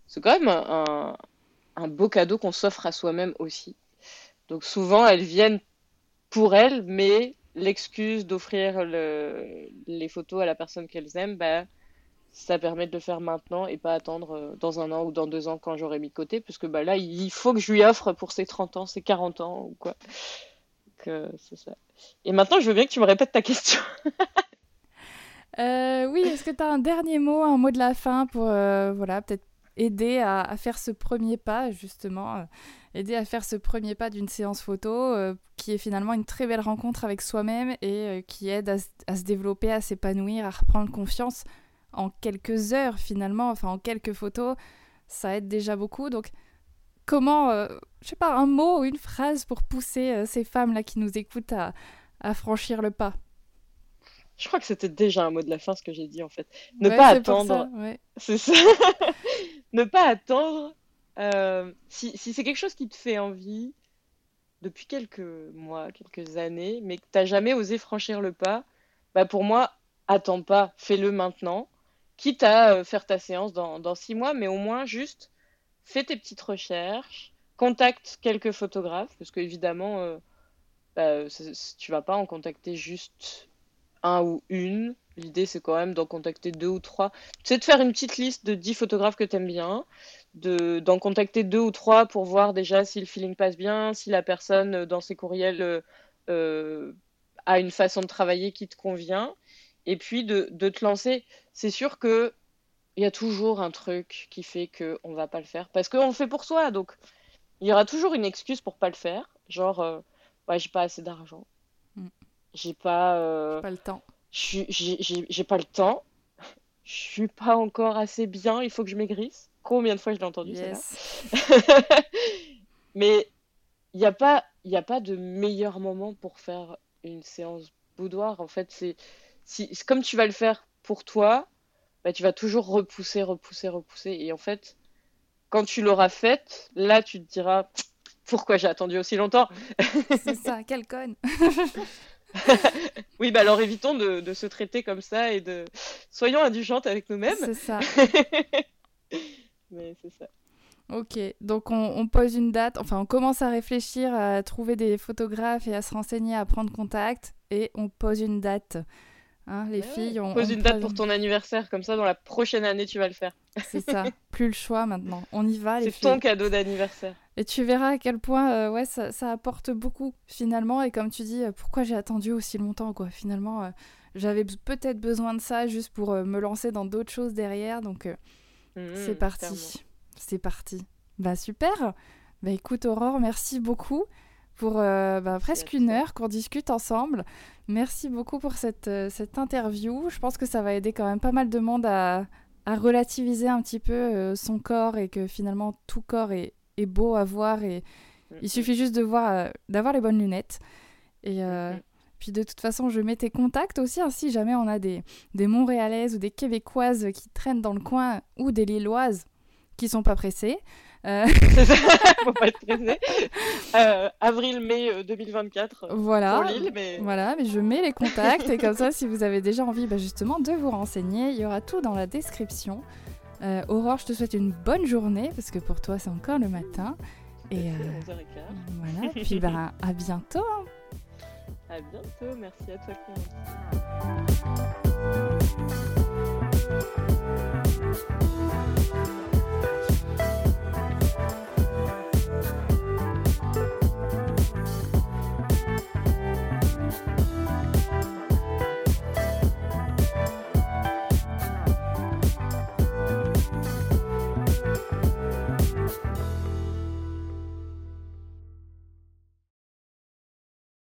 Speaker 2: c'est quand même un, un beau cadeau qu'on s'offre à soi-même aussi. Donc souvent, elles viennent pour elles, mais l'excuse d'offrir les photos à la personne qu'elles aiment, bah, ça permet de le faire maintenant et pas attendre euh, dans un an ou dans deux ans quand j'aurai mis de côté, parce que bah, là, il faut que je lui offre pour ses 30 ans, ses 40 ans ou quoi. Euh, ça. Et maintenant, je veux bien que tu me répètes ta question.
Speaker 1: Euh, oui, est-ce que tu as un dernier mot, un mot de la fin pour voilà, peut-être aider à, faire ce premier pas, justement, aider à faire ce premier pas d'une séance photo qui est finalement une très belle rencontre avec soi-même et qui aide à, se développer, à s'épanouir, à reprendre confiance en quelques heures finalement, enfin en quelques photos, ça aide déjà beaucoup. Donc, comment, je sais pas, un mot ou une phrase pour pousser ces femmes-là qui nous écoutent à, à franchir le pas?
Speaker 2: Je crois que c'était déjà un mot de la fin ce que j'ai dit en fait. Ne pas attendre. C'est ça. ne pas attendre. Euh, si, c'est quelque chose qui te fait envie depuis quelques mois, quelques années, mais que tu n'as jamais osé franchir le pas, bah pour moi, attends pas, fais-le maintenant. Quitte à euh, faire ta séance dans, six mois, mais au moins juste fais tes petites recherches, contacte quelques photographes, parce que évidemment, euh, bah, tu vas pas en contacter juste un ou une. L'idée, c'est quand même d'en contacter deux ou trois. C'est de faire une petite liste de dix photographes que tu aimes bien, d'en contacter deux ou trois pour voir déjà si le feeling passe bien, si la personne euh, dans ses courriels euh, euh, a une façon de travailler qui te convient, et puis de, te lancer. C'est sûr que il y a toujours un truc qui fait qu'on ne va pas le faire, parce qu'on le fait pour soi, donc il y aura toujours une excuse pour pas le faire, genre, ouais, j'ai pas assez d'argent. Mm. J'ai pas.
Speaker 1: Pas le temps
Speaker 2: j'ai pas le temps, je suis pas encore assez bien, il faut que je maigrisse. Combien de fois je l'ai entendu yes. Mais il n'y a, pas, a pas de meilleur moment pour faire une séance boudoir. En fait, c'est si, comme tu vas le faire pour toi, bah, tu vas toujours repousser, repousser, repousser. Et en fait, quand tu l'auras faite, là, tu te diras pourquoi j'ai attendu aussi longtemps?
Speaker 1: c'est ça, quel conne
Speaker 2: oui, bah alors évitons de, se traiter comme ça et de. Soyons indulgentes avec nous-mêmes.
Speaker 1: C'est ça.
Speaker 2: Mais c'est ça.
Speaker 1: Ok, donc on, pose une date, enfin on commence à réfléchir à trouver des photographes et à se renseigner, à prendre contact, et on pose une date. Hein, les filles,
Speaker 2: on pose une date pour ton anniversaire, comme ça dans la prochaine année tu vas le faire.
Speaker 1: C'est ça, plus le choix maintenant. On y va.
Speaker 2: C'est ton cadeau d'anniversaire.
Speaker 1: Et tu verras à quel point euh, ouais, ça, ça, apporte beaucoup finalement. Et comme tu dis, euh, pourquoi j'ai attendu aussi longtemps quoi Finalement, euh, j'avais peut-être besoin de ça juste pour me lancer dans d'autres choses derrière. Donc mmh, c'est parti. C'est parti. Bah super. Bah écoute Aurore, merci beaucoup pour bah, presque une heure qu'on discute ensemble. Merci beaucoup pour cette, cette interview. Je pense que ça va aider quand même pas mal de monde à, à relativiser un petit peu son corps et que finalement tout corps est, est beau à voir et il suffit juste de voir, euh, d'avoir les bonnes lunettes. Et euh, puis de toute façon, je mets tes contacts aussi, hein, si jamais on a des, des Montréalaises ou des Québécoises qui traînent dans le coin ou des Lilloises qui sont pas pressées.
Speaker 2: Euh... Faut pas être pressé. Euh, Avril-mai 2024
Speaker 1: voilà,
Speaker 2: pour Lille. Mais...
Speaker 1: Voilà, mais je mets les contacts et comme ça, si vous avez déjà envie bah, justement de vous renseigner, il y aura tout dans la description. Euh, Aurore, je te souhaite une bonne journée parce que pour toi c'est encore le matin.
Speaker 2: Et euh,
Speaker 1: voilà, puis ben, à bientôt. Hein.
Speaker 2: À bientôt, merci à toi